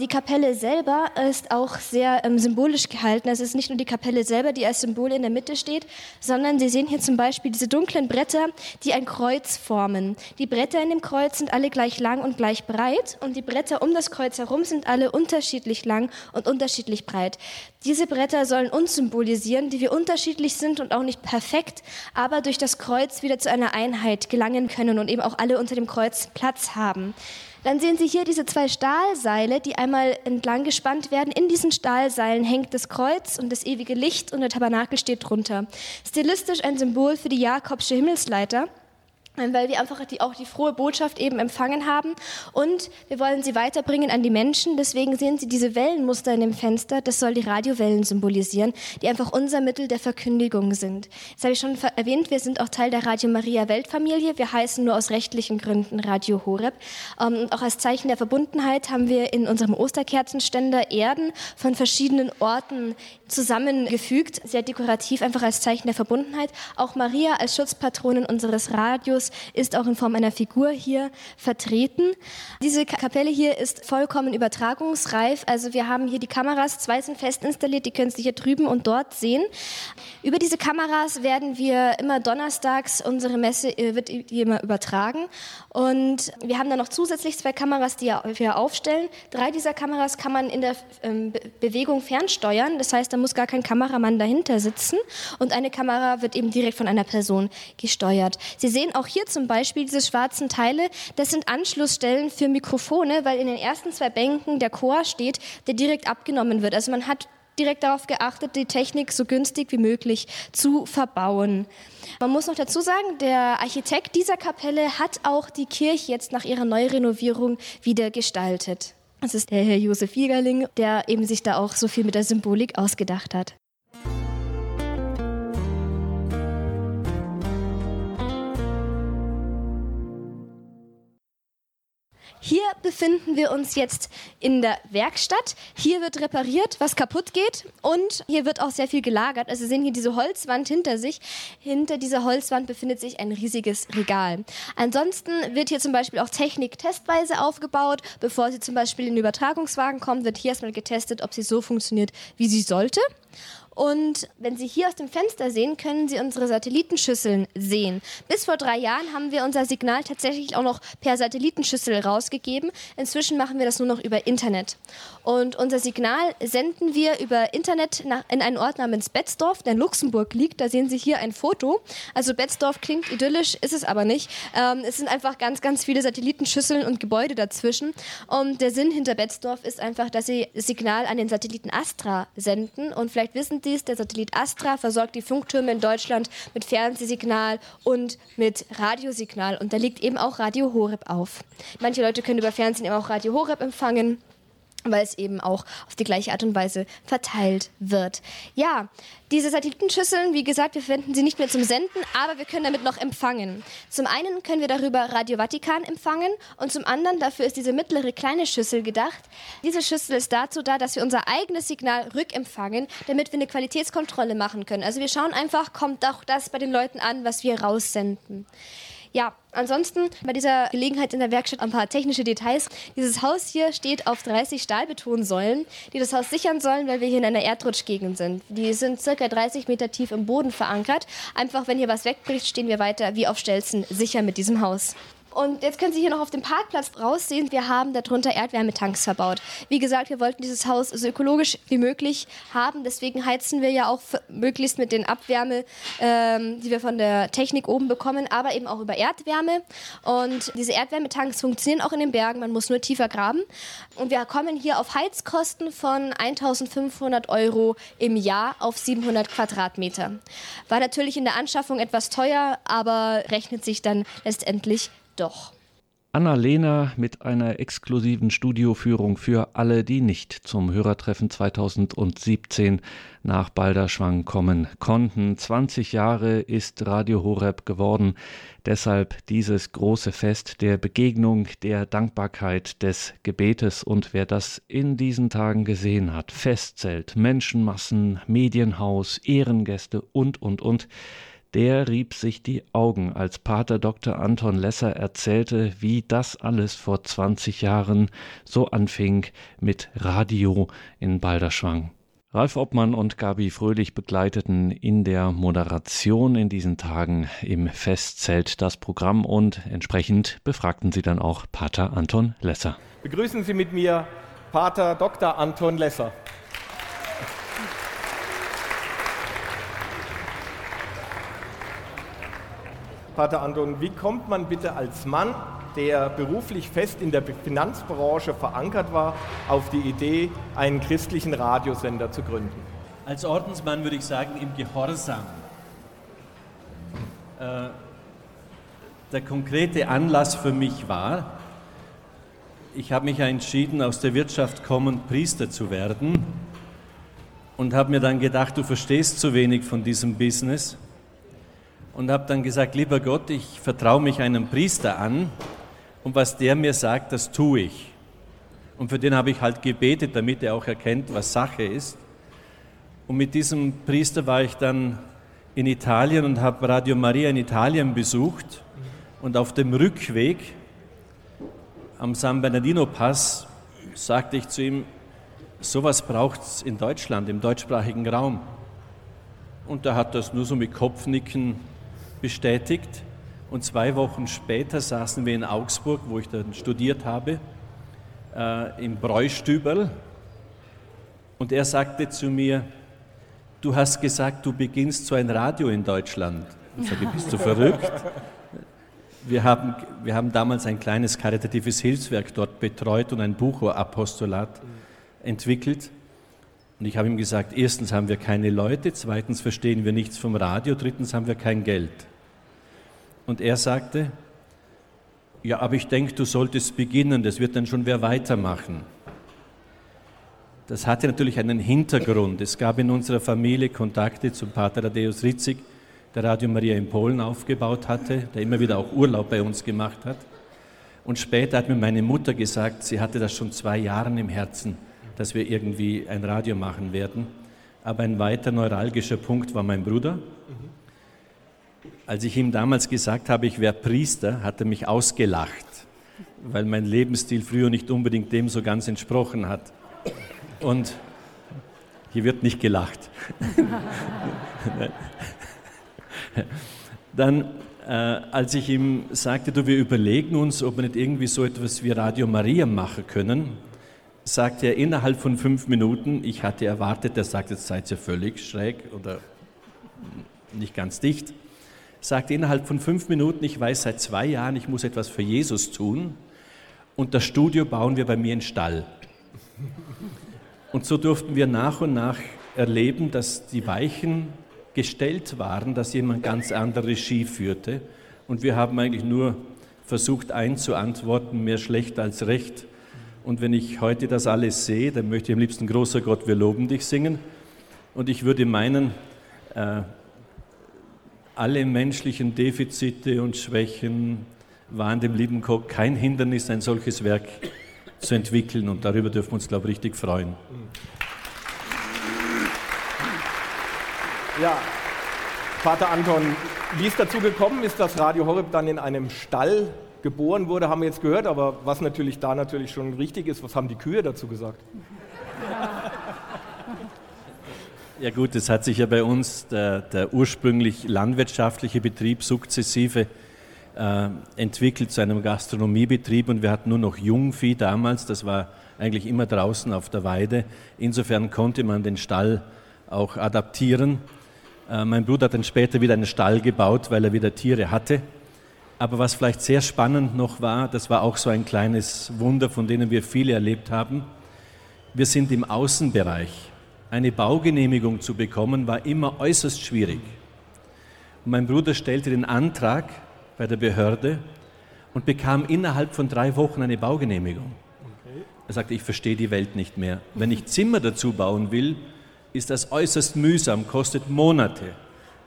Die Kapelle selber ist auch sehr ähm, symbolisch gehalten. Es ist nicht nur die Kapelle selber, die als Symbol in der Mitte steht, sondern Sie sehen hier zum Beispiel diese dunklen Bretter, die ein Kreuz formen. Die Bretter in dem Kreuz sind alle gleich lang und gleich breit und die Bretter um das Kreuz herum sind alle unterschiedlich lang und unterschiedlich breit. Diese Bretter sollen uns symbolisieren, die wir unterschiedlich sind und auch nicht perfekt, aber durch das Kreuz wieder zu einer Einheit gelangen können und eben auch alle unter dem Kreuz Platz haben. Dann sehen Sie hier diese zwei Stahlseile, die einmal entlang gespannt werden. In diesen Stahlseilen hängt das Kreuz und das ewige Licht und der Tabernakel steht drunter. Stilistisch ein Symbol für die Jakobsche Himmelsleiter weil wir einfach die, auch die frohe Botschaft eben empfangen haben und wir wollen sie weiterbringen an die Menschen. Deswegen sehen Sie diese Wellenmuster in dem Fenster. Das soll die Radiowellen symbolisieren, die einfach unser Mittel der Verkündigung sind. Das habe ich schon erwähnt. Wir sind auch Teil der Radio Maria Weltfamilie. Wir heißen nur aus rechtlichen Gründen Radio Horeb. Ähm, und auch als Zeichen der Verbundenheit haben wir in unserem Osterkerzenständer Erden von verschiedenen Orten zusammengefügt, sehr dekorativ, einfach als Zeichen der Verbundenheit. Auch Maria als Schutzpatronin unseres Radios ist auch in Form einer Figur hier vertreten. Diese Kapelle hier ist vollkommen übertragungsreif. Also wir haben hier die Kameras, zwei sind fest installiert, die können Sie hier drüben und dort sehen. Über diese Kameras werden wir immer donnerstags, unsere Messe äh, wird immer übertragen. Und wir haben dann noch zusätzlich zwei Kameras, die wir aufstellen. Drei dieser Kameras kann man in der ähm, Bewegung fernsteuern. Das heißt, da muss gar kein Kameramann dahinter sitzen. Und eine Kamera wird eben direkt von einer Person gesteuert. Sie sehen auch hier zum Beispiel diese schwarzen Teile. Das sind Anschlussstellen für Mikrofone, weil in den ersten zwei Bänken der Chor steht, der direkt abgenommen wird. Also man hat direkt darauf geachtet, die Technik so günstig wie möglich zu verbauen. Man muss noch dazu sagen, der Architekt dieser Kapelle hat auch die Kirche jetzt nach ihrer Neurenovierung wieder gestaltet. Das ist der Herr Josef Jägerling, der eben sich da auch so viel mit der Symbolik ausgedacht hat. Hier befinden wir uns jetzt in der Werkstatt. Hier wird repariert, was kaputt geht und hier wird auch sehr viel gelagert. Also Sie sehen hier diese Holzwand hinter sich. Hinter dieser Holzwand befindet sich ein riesiges Regal. Ansonsten wird hier zum Beispiel auch Technik testweise aufgebaut. Bevor sie zum Beispiel in den Übertragungswagen kommt, wird hier erstmal getestet, ob sie so funktioniert, wie sie sollte. Und wenn Sie hier aus dem Fenster sehen, können Sie unsere Satellitenschüsseln sehen. Bis vor drei Jahren haben wir unser Signal tatsächlich auch noch per Satellitenschüssel rausgegeben. Inzwischen machen wir das nur noch über Internet. Und unser Signal senden wir über Internet nach, in einen Ort namens Betzdorf, der in Luxemburg liegt. Da sehen Sie hier ein Foto. Also Betzdorf klingt idyllisch, ist es aber nicht. Ähm, es sind einfach ganz, ganz viele Satellitenschüsseln und Gebäude dazwischen. Und der Sinn hinter Betzdorf ist einfach, dass Sie Signal an den Satelliten Astra senden. Und vielleicht wissen Sie es, der Satellit Astra versorgt die Funktürme in Deutschland mit Fernsehsignal und mit Radiosignal. Und da liegt eben auch Radio Horeb auf. Manche Leute können über Fernsehen eben auch Radio Horeb empfangen weil es eben auch auf die gleiche Art und Weise verteilt wird. Ja, diese Satellitenschüsseln, wie gesagt, wir verwenden sie nicht mehr zum Senden, aber wir können damit noch empfangen. Zum einen können wir darüber Radio Vatikan empfangen und zum anderen, dafür ist diese mittlere kleine Schüssel gedacht. Diese Schüssel ist dazu da, dass wir unser eigenes Signal rückempfangen, damit wir eine Qualitätskontrolle machen können. Also wir schauen einfach, kommt auch das bei den Leuten an, was wir raussenden. Ja, ansonsten bei dieser Gelegenheit in der Werkstatt ein paar technische Details. Dieses Haus hier steht auf 30 Stahlbetonsäulen, die das Haus sichern sollen, weil wir hier in einer Erdrutschgegend sind. Die sind circa 30 Meter tief im Boden verankert. Einfach, wenn hier was wegbricht, stehen wir weiter wie auf Stelzen sicher mit diesem Haus. Und jetzt können Sie hier noch auf dem Parkplatz raussehen, wir haben darunter Erdwärmetanks verbaut. Wie gesagt, wir wollten dieses Haus so ökologisch wie möglich haben. Deswegen heizen wir ja auch möglichst mit den Abwärme, ähm, die wir von der Technik oben bekommen, aber eben auch über Erdwärme. Und diese Erdwärmetanks funktionieren auch in den Bergen, man muss nur tiefer graben. Und wir kommen hier auf Heizkosten von 1500 Euro im Jahr auf 700 Quadratmeter. War natürlich in der Anschaffung etwas teuer, aber rechnet sich dann letztendlich doch. Anna-Lena mit einer exklusiven Studioführung für alle, die nicht zum Hörertreffen 2017 nach Balderschwang kommen konnten. 20 Jahre ist Radio Horeb geworden. Deshalb dieses große Fest der Begegnung, der Dankbarkeit, des Gebetes. Und wer das in diesen Tagen gesehen hat, Festzelt, Menschenmassen, Medienhaus, Ehrengäste und, und, und, der rieb sich die Augen, als Pater Dr. Anton Lesser erzählte, wie das alles vor 20 Jahren so anfing mit Radio in Balderschwang. Ralf Obmann und Gabi Fröhlich begleiteten in der Moderation in diesen Tagen im Festzelt das Programm und entsprechend befragten sie dann auch Pater Anton Lesser. Begrüßen Sie mit mir Pater Dr. Anton Lesser. Pater Anton, wie kommt man bitte als Mann, der beruflich fest in der Finanzbranche verankert war, auf die Idee, einen christlichen Radiosender zu gründen? Als Ordensmann würde ich sagen, im Gehorsam. Äh, der konkrete Anlass für mich war, ich habe mich entschieden, aus der Wirtschaft kommend Priester zu werden und habe mir dann gedacht, du verstehst zu wenig von diesem Business und habe dann gesagt, lieber Gott, ich vertraue mich einem Priester an und was der mir sagt, das tue ich. Und für den habe ich halt gebetet, damit er auch erkennt, was Sache ist. Und mit diesem Priester war ich dann in Italien und habe Radio Maria in Italien besucht. Und auf dem Rückweg am San Bernardino Pass sagte ich zu ihm, sowas braucht es in Deutschland, im deutschsprachigen Raum. Und er hat das nur so mit Kopfnicken bestätigt. Und zwei Wochen später saßen wir in Augsburg, wo ich dann studiert habe, äh, im Bräustüberl. Und er sagte zu mir, du hast gesagt, du beginnst so ein Radio in Deutschland. Ich sage, bist du verrückt? Wir haben, wir haben damals ein kleines karitatives Hilfswerk dort betreut und ein Buchapostolat entwickelt. Und ich habe ihm gesagt, erstens haben wir keine Leute, zweitens verstehen wir nichts vom Radio, drittens haben wir kein Geld. Und er sagte, ja, aber ich denke, du solltest beginnen, das wird dann schon wer weitermachen. Das hatte natürlich einen Hintergrund. Es gab in unserer Familie Kontakte zum Pater Adeus Ritzig, der Radio Maria in Polen aufgebaut hatte, der immer wieder auch Urlaub bei uns gemacht hat. Und später hat mir meine Mutter gesagt, sie hatte das schon zwei Jahre im Herzen, dass wir irgendwie ein Radio machen werden. Aber ein weiter neuralgischer Punkt war mein Bruder. Als ich ihm damals gesagt habe, ich wäre Priester, hat er mich ausgelacht, weil mein Lebensstil früher nicht unbedingt dem so ganz entsprochen hat. Und Hier wird nicht gelacht. *laughs* Dann, äh, als ich ihm sagte, du, wir überlegen uns, ob wir nicht irgendwie so etwas wie Radio Maria machen können, sagte er innerhalb von fünf Minuten, ich hatte erwartet, er sagt, jetzt seid ihr völlig schräg oder nicht ganz dicht, sagte innerhalb von fünf Minuten, ich weiß seit zwei Jahren, ich muss etwas für Jesus tun und das Studio bauen wir bei mir in Stall. Und so durften wir nach und nach erleben, dass die Weichen gestellt waren, dass jemand ganz andere Regie führte. Und wir haben eigentlich nur versucht einzuantworten, mehr schlecht als recht. Und wenn ich heute das alles sehe, dann möchte ich am liebsten großer Gott, wir loben dich singen. Und ich würde meinen, äh, alle menschlichen Defizite und Schwächen waren dem lieben Gott kein Hindernis, ein solches Werk zu entwickeln. Und darüber dürfen wir uns, glaube ich, richtig freuen. Ja, Vater Anton, wie ist dazu gekommen ist, dass Radio Horeb dann in einem Stall geboren wurde, haben wir jetzt gehört, aber was natürlich da natürlich schon richtig ist, was haben die Kühe dazu gesagt? *laughs* Ja gut, es hat sich ja bei uns der, der ursprünglich landwirtschaftliche Betrieb sukzessive äh, entwickelt zu einem Gastronomiebetrieb und wir hatten nur noch Jungvieh damals, das war eigentlich immer draußen auf der Weide. Insofern konnte man den Stall auch adaptieren. Äh, mein Bruder hat dann später wieder einen Stall gebaut, weil er wieder Tiere hatte. Aber was vielleicht sehr spannend noch war, das war auch so ein kleines Wunder, von denen wir viele erlebt haben. Wir sind im Außenbereich. Eine Baugenehmigung zu bekommen, war immer äußerst schwierig. Und mein Bruder stellte den Antrag bei der Behörde und bekam innerhalb von drei Wochen eine Baugenehmigung. Er sagte, ich verstehe die Welt nicht mehr. Wenn ich Zimmer dazu bauen will, ist das äußerst mühsam, kostet Monate.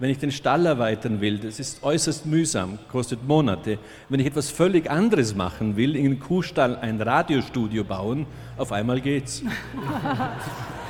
Wenn ich den Stall erweitern will, das ist äußerst mühsam, kostet Monate. Wenn ich etwas völlig anderes machen will, in den Kuhstall ein Radiostudio bauen, auf einmal geht's. *laughs*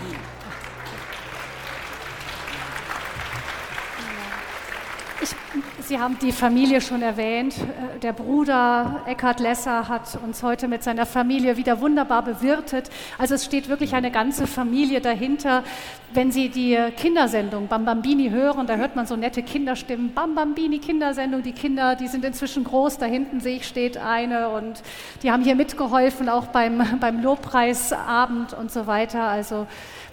Sie haben die Familie schon erwähnt. Äh, der Bruder Eckhard Lesser hat uns heute mit seiner Familie wieder wunderbar bewirtet. Also es steht wirklich eine ganze Familie dahinter. Wenn Sie die Kindersendung Bambambini hören, da hört man so nette Kinderstimmen. Bambambini Kindersendung, die Kinder, die sind inzwischen groß. Da hinten sehe ich steht eine und die haben hier mitgeholfen, auch beim, beim Lobpreisabend und so weiter. Also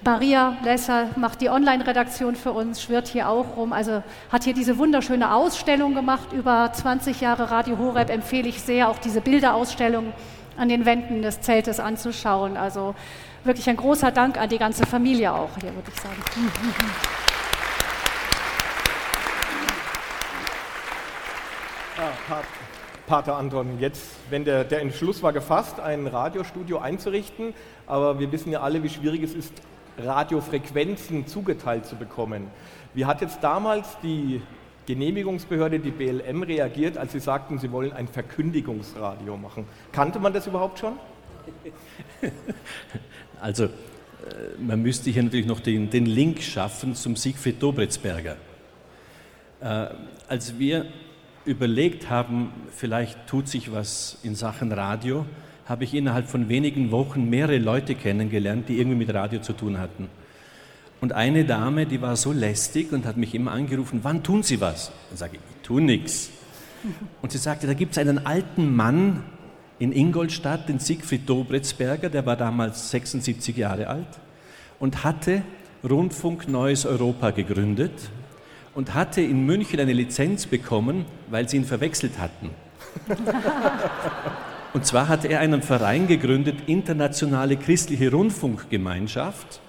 Maria Lesser macht die Online-Redaktion für uns, schwirrt hier auch rum, also hat hier diese wunderschöne Ausstellung gemacht über 20 Jahre Radio Horeb. Empfehle ich sehr, auch diese Bilderausstellung an den Wänden des Zeltes anzuschauen. Also wirklich ein großer Dank an die ganze Familie auch hier, würde ich sagen. Ah, Pater Anton, jetzt, wenn der, der Entschluss war gefasst, ein Radiostudio einzurichten, aber wir wissen ja alle, wie schwierig es ist, Radiofrequenzen zugeteilt zu bekommen. Wie hat jetzt damals die Genehmigungsbehörde, die BLM, reagiert, als sie sagten, sie wollen ein Verkündigungsradio machen? Kannte man das überhaupt schon? *laughs* Also, äh, man müsste hier natürlich noch den, den Link schaffen zum Siegfried Dobritzberger. Äh, als wir überlegt haben, vielleicht tut sich was in Sachen Radio, habe ich innerhalb von wenigen Wochen mehrere Leute kennengelernt, die irgendwie mit Radio zu tun hatten. Und eine Dame, die war so lästig und hat mich immer angerufen, wann tun Sie was? Dann sage ich, ich tue nichts. *laughs* Und sie sagte, da gibt es einen alten Mann in Ingolstadt, den Siegfried Dobritzberger, der war damals 76 Jahre alt und hatte Rundfunk Neues Europa gegründet und hatte in München eine Lizenz bekommen, weil sie ihn verwechselt hatten. *laughs* *laughs* Und zwar hat er einen Verein gegründet, Internationale Christliche Rundfunkgemeinschaft.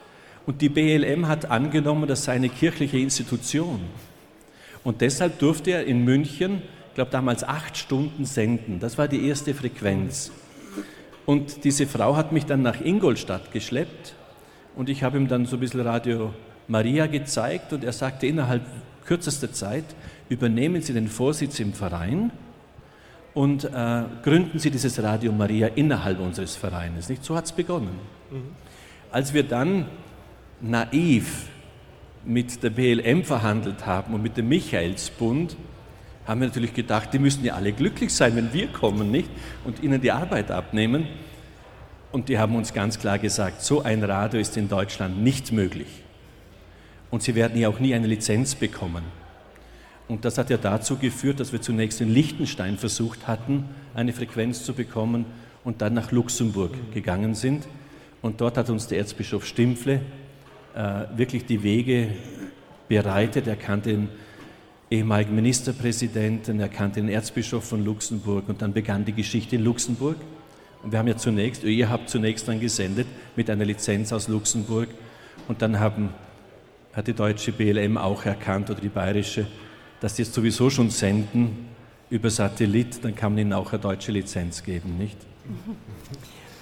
Und die BLM hat angenommen, das sei eine kirchliche Institution. Und deshalb durfte er in München, ich glaube damals acht Stunden senden. Das war die erste Frequenz. Und diese Frau hat mich dann nach Ingolstadt geschleppt und ich habe ihm dann so ein bisschen Radio Maria gezeigt und er sagte innerhalb kürzester Zeit, übernehmen Sie den Vorsitz im Verein und äh, gründen Sie dieses Radio Maria innerhalb unseres Vereines. Nicht? So hat es begonnen. Mhm. Als wir dann naiv mit der BLM verhandelt haben und mit dem Michaelsbund, haben wir natürlich gedacht, die müssen ja alle glücklich sein, wenn wir kommen, nicht? Und ihnen die Arbeit abnehmen. Und die haben uns ganz klar gesagt, so ein Radio ist in Deutschland nicht möglich. Und sie werden ja auch nie eine Lizenz bekommen. Und das hat ja dazu geführt, dass wir zunächst in Liechtenstein versucht hatten, eine Frequenz zu bekommen und dann nach Luxemburg gegangen sind. Und dort hat uns der Erzbischof Stimpfle äh, wirklich die Wege bereitet. Er kannte den ehemaligen Ministerpräsidenten, er kannte den Erzbischof von Luxemburg und dann begann die Geschichte in Luxemburg. Und wir haben ja zunächst, ihr habt zunächst dann gesendet mit einer Lizenz aus Luxemburg und dann haben, hat die deutsche BLM auch erkannt oder die bayerische, dass die jetzt sowieso schon senden über Satellit, dann kann man ihnen auch eine deutsche Lizenz geben, nicht?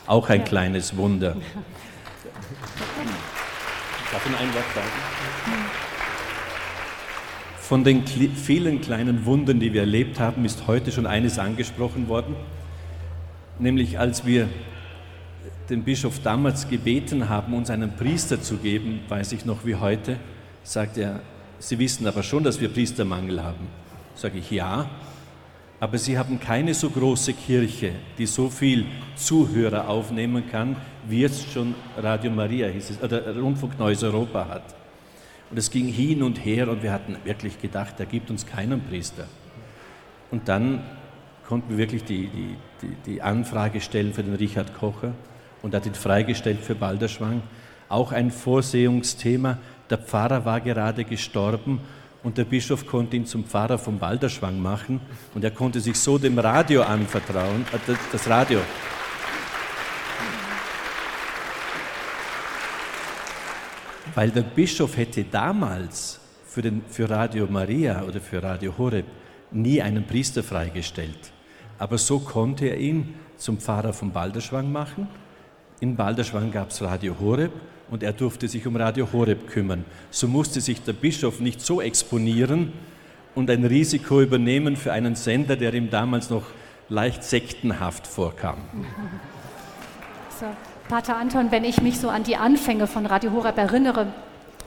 Auch ein ja. kleines Wunder. Darf ich ein Wort sagen? Von den vielen kleinen Wundern, die wir erlebt haben, ist heute schon eines angesprochen worden nämlich als wir den Bischof damals gebeten haben, uns einen Priester zu geben, weiß ich noch wie heute, sagt er, Sie wissen aber schon, dass wir Priestermangel haben. Sage ich ja, aber Sie haben keine so große Kirche, die so viel Zuhörer aufnehmen kann, wie jetzt schon Radio Maria hieß es, oder Rundfunk Neues Europa hat. Und es ging hin und her und wir hatten wirklich gedacht, er gibt uns keinen Priester. Und dann konnten wir wirklich die, die, die, die Anfrage stellen für den Richard Kocher und hat ihn freigestellt für Balderschwang. Auch ein Vorsehungsthema. Der Pfarrer war gerade gestorben und der Bischof konnte ihn zum Pfarrer vom Balderschwang machen und er konnte sich so dem Radio anvertrauen, äh, das Radio. Weil der Bischof hätte damals für, den, für Radio Maria oder für Radio Horeb nie einen Priester freigestellt. Aber so konnte er ihn zum Pfarrer von Balderschwang machen. In Balderschwang gab es Radio Horeb und er durfte sich um Radio Horeb kümmern. So musste sich der Bischof nicht so exponieren und ein Risiko übernehmen für einen Sender, der ihm damals noch leicht sektenhaft vorkam. So, Pater Anton, wenn ich mich so an die Anfänge von Radio Horeb erinnere,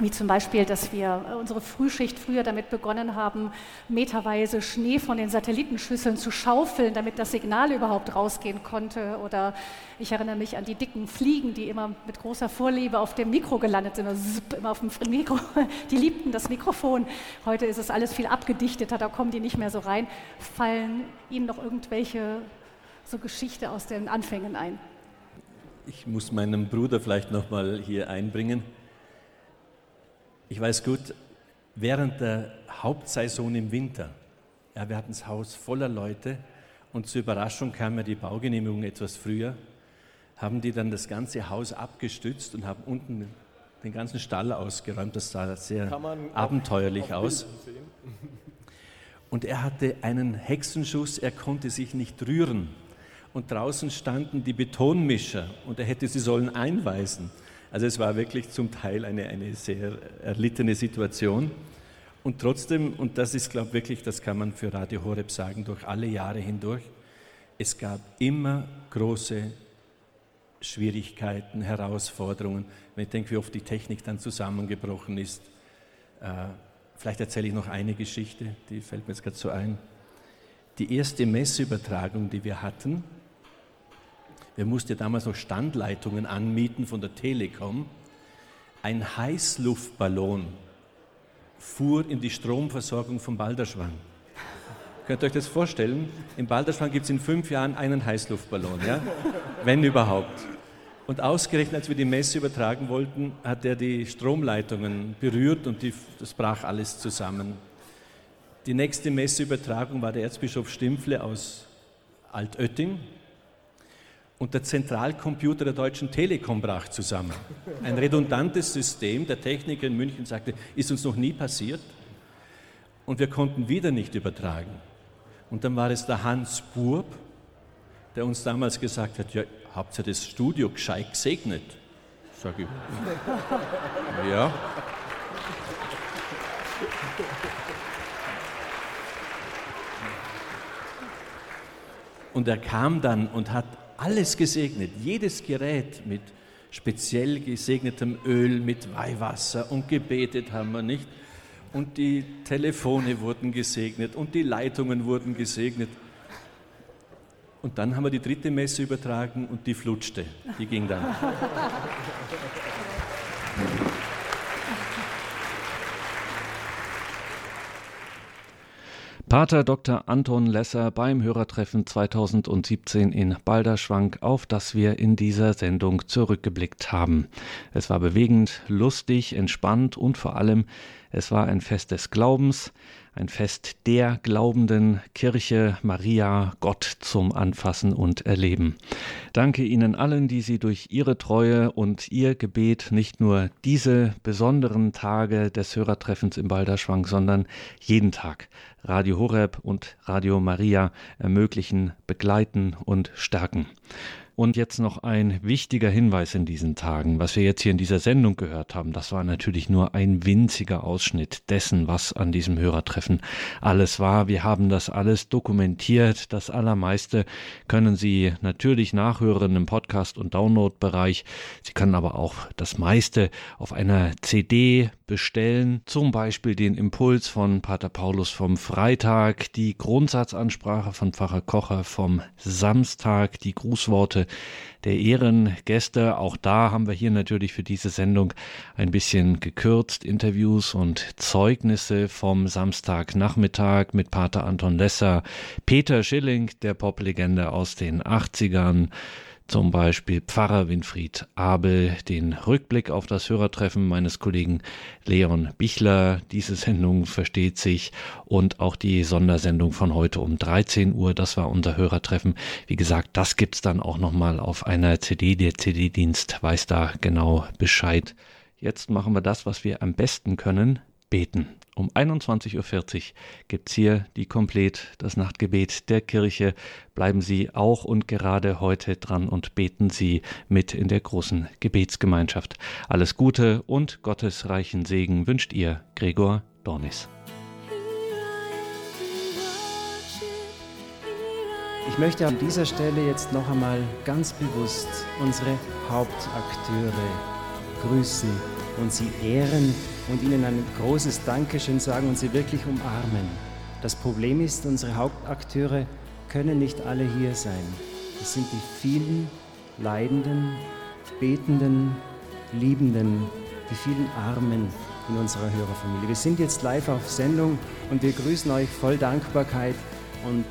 wie zum Beispiel, dass wir äh, unsere Frühschicht früher damit begonnen haben, meterweise Schnee von den Satellitenschüsseln zu schaufeln, damit das Signal überhaupt rausgehen konnte. Oder ich erinnere mich an die dicken Fliegen, die immer mit großer Vorliebe auf dem Mikro gelandet sind, also immer auf dem *laughs* Mikro. Die liebten das Mikrofon. Heute ist es alles viel abgedichteter, da kommen die nicht mehr so rein. Fallen Ihnen noch irgendwelche so Geschichte aus den Anfängen ein? Ich muss meinen Bruder vielleicht noch mal hier einbringen. Ich weiß gut, während der Hauptsaison im Winter, ja, wir hatten das Haus voller Leute und zur Überraschung kam ja die Baugenehmigung etwas früher, haben die dann das ganze Haus abgestützt und haben unten den ganzen Stall ausgeräumt. Das sah sehr abenteuerlich aus. Und er hatte einen Hexenschuss, er konnte sich nicht rühren. Und draußen standen die Betonmischer und er hätte sie sollen einweisen. Also es war wirklich zum Teil eine, eine sehr erlittene Situation. Und trotzdem, und das ist, glaube ich, wirklich, das kann man für Radio Horeb sagen, durch alle Jahre hindurch, es gab immer große Schwierigkeiten, Herausforderungen. Wenn ich denke, wie oft die Technik dann zusammengebrochen ist. Äh, vielleicht erzähle ich noch eine Geschichte, die fällt mir jetzt gerade so ein. Die erste Messeübertragung, die wir hatten, wir mussten damals noch Standleitungen anmieten von der Telekom. Ein Heißluftballon fuhr in die Stromversorgung von Balderschwang. Könnt ihr euch das vorstellen? In Balderschwang gibt es in fünf Jahren einen Heißluftballon, ja? wenn überhaupt. Und ausgerechnet, als wir die Messe übertragen wollten, hat er die Stromleitungen berührt und die, das brach alles zusammen. Die nächste Messeübertragung war der Erzbischof Stimpfle aus Altötting, und der Zentralcomputer der Deutschen Telekom brach zusammen. Ein redundantes System. Der Techniker in München sagte, ist uns noch nie passiert. Und wir konnten wieder nicht übertragen. Und dann war es der Hans Burb, der uns damals gesagt hat, ja, habt ihr das Studio gescheit gesegnet? Sag ich, *laughs* ja. Und er kam dann und hat alles gesegnet, jedes Gerät mit speziell gesegnetem Öl, mit Weihwasser und gebetet haben wir nicht. Und die Telefone wurden gesegnet und die Leitungen wurden gesegnet. Und dann haben wir die dritte Messe übertragen und die flutschte. Die ging dann. Pater Dr. Anton Lesser beim Hörertreffen 2017 in Balderschwank, auf das wir in dieser Sendung zurückgeblickt haben. Es war bewegend, lustig, entspannt und vor allem es war ein Fest des Glaubens, ein Fest der glaubenden Kirche Maria, Gott zum Anfassen und Erleben. Danke Ihnen allen, die Sie durch Ihre Treue und Ihr Gebet nicht nur diese besonderen Tage des Hörertreffens im Balderschwang, sondern jeden Tag Radio Horeb und Radio Maria ermöglichen, begleiten und stärken. Und jetzt noch ein wichtiger Hinweis in diesen Tagen. Was wir jetzt hier in dieser Sendung gehört haben, das war natürlich nur ein winziger Ausschnitt dessen, was an diesem Hörertreffen alles war. Wir haben das alles dokumentiert. Das Allermeiste können Sie natürlich nachhören im Podcast- und Download-Bereich. Sie können aber auch das meiste auf einer CD bestellen, zum Beispiel den Impuls von Pater Paulus vom Freitag, die Grundsatzansprache von Pfarrer Kocher vom Samstag, die Grußworte der Ehrengäste. Auch da haben wir hier natürlich für diese Sendung ein bisschen gekürzt Interviews und Zeugnisse vom Samstagnachmittag mit Pater Anton Lesser, Peter Schilling, der Poplegende aus den 80ern, zum Beispiel Pfarrer Winfried Abel, den Rückblick auf das Hörertreffen meines Kollegen Leon Bichler. Diese Sendung versteht sich und auch die Sondersendung von heute um 13 Uhr. Das war unser Hörertreffen. Wie gesagt, das gibt's dann auch nochmal auf einer CD. Der CD-Dienst weiß da genau Bescheid. Jetzt machen wir das, was wir am besten können, beten. Um 21.40 Uhr gibt es hier die Komplett, das Nachtgebet der Kirche. Bleiben Sie auch und gerade heute dran und beten Sie mit in der großen Gebetsgemeinschaft. Alles Gute und Gottes reichen Segen wünscht Ihr Gregor Dornis. Ich möchte an dieser Stelle jetzt noch einmal ganz bewusst unsere Hauptakteure grüßen und sie ehren und ihnen ein großes Dankeschön sagen und sie wirklich umarmen. Das Problem ist, unsere Hauptakteure können nicht alle hier sein. Es sind die vielen Leidenden, Betenden, Liebenden, die vielen Armen in unserer Hörerfamilie. Wir sind jetzt live auf Sendung und wir grüßen euch voll Dankbarkeit und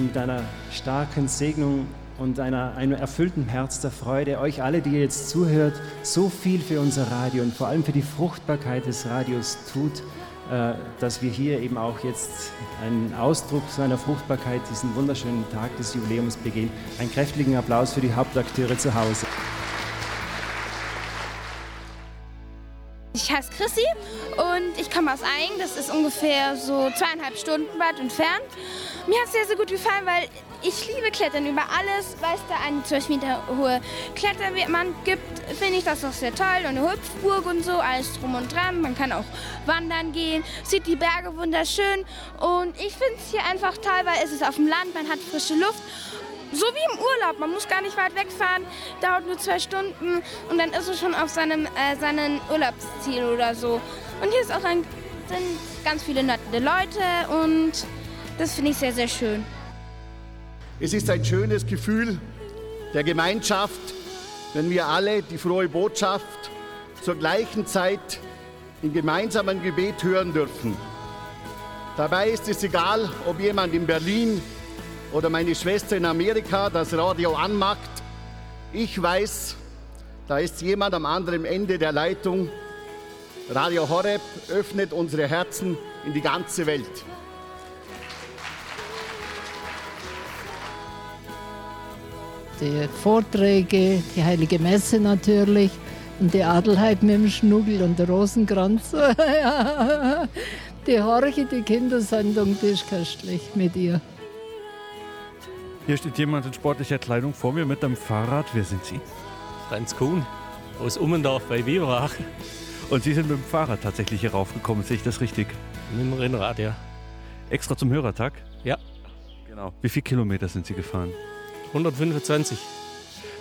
mit einer starken Segnung und einer, einem erfüllten Herz der Freude, euch alle, die jetzt zuhört, so viel für unser Radio und vor allem für die Fruchtbarkeit des Radios tut, äh, dass wir hier eben auch jetzt einen Ausdruck seiner Fruchtbarkeit, diesen wunderschönen Tag des Jubiläums begehen. Einen kräftigen Applaus für die Hauptakteure zu Hause. Ich heiße Chrissy und ich komme aus Eigen. Das ist ungefähr so zweieinhalb Stunden weit entfernt. Mir hat es sehr, sehr gut gefallen, weil ich liebe Klettern über alles. Weil es da eine 12 Meter hohe Kletterwand gibt, finde ich das auch sehr toll. Und eine Hüpfburg und so, alles drum und dran. Man kann auch wandern gehen, sieht die Berge wunderschön. Und ich finde es hier einfach toll, weil es ist auf dem Land, man hat frische Luft. So wie im Urlaub, man muss gar nicht weit wegfahren, dauert nur zwei Stunden und dann ist es schon auf seinem äh, seinen Urlaubsziel oder so. Und hier ist auch ein, sind ganz viele nette Leute und das finde ich sehr, sehr schön. Es ist ein schönes Gefühl der Gemeinschaft, wenn wir alle die frohe Botschaft zur gleichen Zeit in gemeinsamen Gebet hören dürfen. Dabei ist es egal, ob jemand in Berlin oder meine Schwester in Amerika das Radio anmacht. Ich weiß, da ist jemand am anderen Ende der Leitung. Radio Horeb öffnet unsere Herzen in die ganze Welt. Die Vorträge, die Heilige Messe natürlich und die Adelheid mit dem Schnuggel und der Rosenkranz. *laughs* die Horche, die Kindersendung, die ist köstlich mit ihr. Hier steht jemand in sportlicher Kleidung vor mir mit einem Fahrrad. Wer sind Sie? Franz Kuhn aus Ummendorf bei Biberach. Und Sie sind mit dem Fahrrad tatsächlich hier raufgekommen, sehe ich das richtig? Mit dem Rennrad, ja. Extra zum Hörertag? Ja. Genau. Wie viele Kilometer sind Sie gefahren? 125.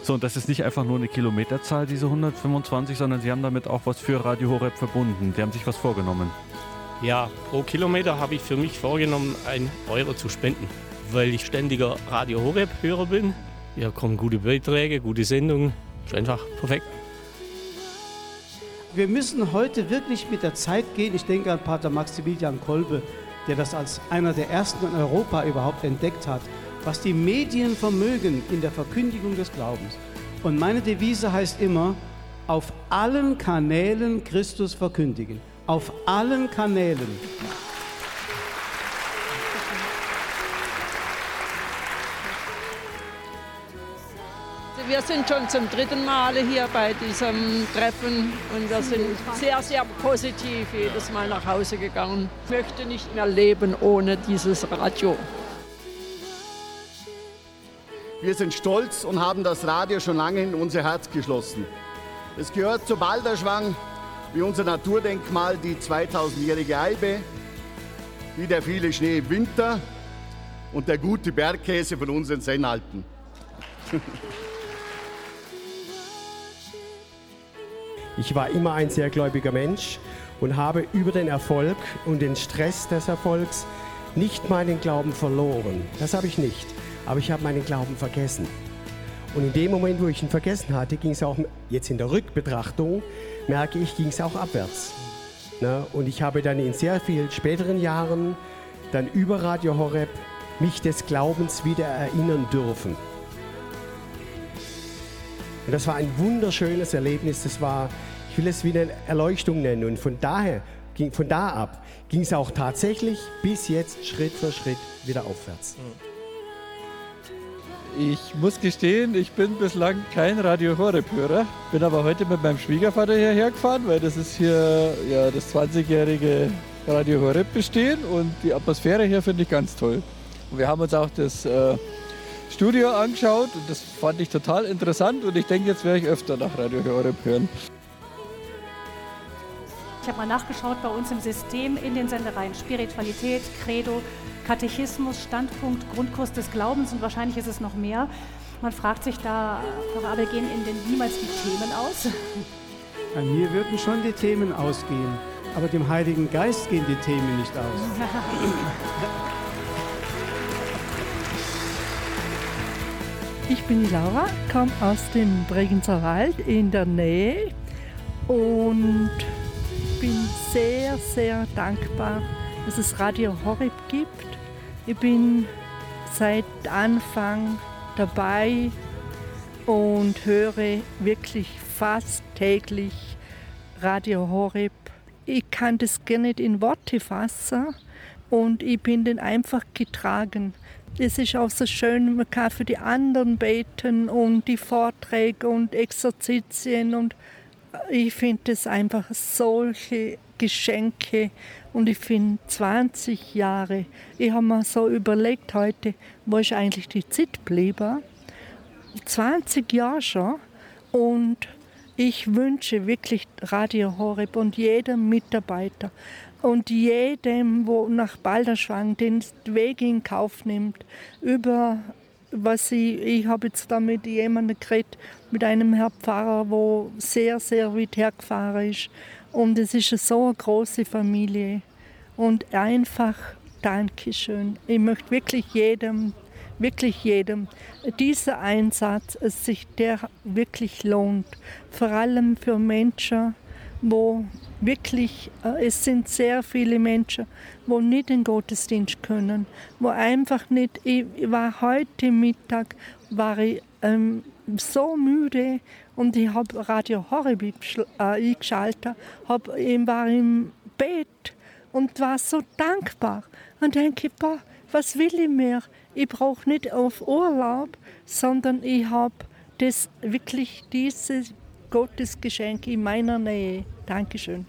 So, und das ist nicht einfach nur eine Kilometerzahl, diese 125, sondern Sie haben damit auch was für Radio Horeb verbunden. Sie haben sich was vorgenommen. Ja, pro Kilometer habe ich für mich vorgenommen, ein Euro zu spenden. weil ich ständiger Radio Horeb-Hörer bin. Hier kommen gute Beiträge, gute Sendungen. Ist einfach perfekt. Wir müssen heute wirklich mit der Zeit gehen. Ich denke an Pater Maximilian Kolbe, der das als einer der ersten in Europa überhaupt entdeckt hat, was die Medien vermögen in der Verkündigung des Glaubens. Und meine Devise heißt immer, auf allen Kanälen Christus verkündigen. Auf allen Kanälen. Wir sind schon zum dritten Mal hier bei diesem Treffen und wir sind sehr, sehr positiv jedes Mal nach Hause gegangen. Ich möchte nicht mehr leben ohne dieses Radio. Wir sind stolz und haben das Radio schon lange in unser Herz geschlossen. Es gehört zu Balderschwang wie unser Naturdenkmal die 2000-jährige Eibe, wie der viele Schnee im Winter und der gute Bergkäse von unseren Sennalpen. *laughs* Ich war immer ein sehr gläubiger Mensch und habe über den Erfolg und den Stress des Erfolgs nicht meinen Glauben verloren. Das habe ich nicht. Aber ich habe meinen Glauben vergessen. Und in dem Moment, wo ich ihn vergessen hatte, ging es auch, jetzt in der Rückbetrachtung, merke ich, ging es auch abwärts. Ne? Und ich habe dann in sehr vielen späteren Jahren dann über Radio Horeb mich des Glaubens wieder erinnern dürfen. Und das war ein wunderschönes Erlebnis. Das war, ich will es wieder Erleuchtung nennen. Und von daher, von da ab, ging es auch tatsächlich bis jetzt Schritt für Schritt wieder aufwärts. Ich muss gestehen, ich bin bislang kein Radio Horeb-Hörer, bin aber heute mit meinem Schwiegervater hierher gefahren, weil das ist hier ja, das 20-jährige Radio Horeb bestehen und die Atmosphäre hier finde ich ganz toll. Und wir haben uns auch das äh, Studio angeschaut und das fand ich total interessant und ich denke, jetzt werde ich öfter nach Radio Horeb hören. Ich habe mal nachgeschaut bei uns im System in den Sendereien Spiritualität, Credo, Katechismus, Standpunkt, Grundkurs des Glaubens und wahrscheinlich ist es noch mehr. Man fragt sich da, Frau Abel, gehen Ihnen denn niemals die Themen aus? *laughs* An mir würden schon die Themen ausgehen, aber dem Heiligen Geist gehen die Themen nicht aus. *laughs* Ich bin die Laura, komme aus dem Bregenzer Wald in der Nähe und bin sehr, sehr dankbar, dass es Radio Horeb gibt. Ich bin seit Anfang dabei und höre wirklich fast täglich Radio Horeb. Ich kann das gar nicht in Worte fassen und ich bin den einfach getragen. Es ist auch so schön, man kann für die anderen beten und die Vorträge und Exerzitien und ich finde es einfach solche Geschenke und ich finde 20 Jahre. Ich habe mir so überlegt heute, wo ist eigentlich die Zeit geblieben? 20 Jahre schon und ich wünsche wirklich Radio Horeb und jedem Mitarbeiter und jedem, wo nach Balderschwang den Weg in Kauf nimmt, über was ich, ich habe jetzt da mit jemandem geredet, mit einem Herrn Pfarrer, wo sehr, sehr weit hergefahren ist. Und es ist so eine große Familie. Und einfach Dankeschön. Ich möchte wirklich jedem, wirklich jedem, dieser Einsatz, es sich der wirklich lohnt. Vor allem für Menschen, wo wirklich, äh, es sind sehr viele Menschen, wo nicht den Gottesdienst können, wo einfach nicht, ich war heute Mittag, war ich ähm, so müde und ich habe Radio Horeb äh, eingeschaltet, hab, ich war im Bett und war so dankbar und denke, boah, was will ich mehr? Ich brauche nicht auf Urlaub, sondern ich habe wirklich dieses Gottesgeschenk in meiner Nähe. Dankeschön.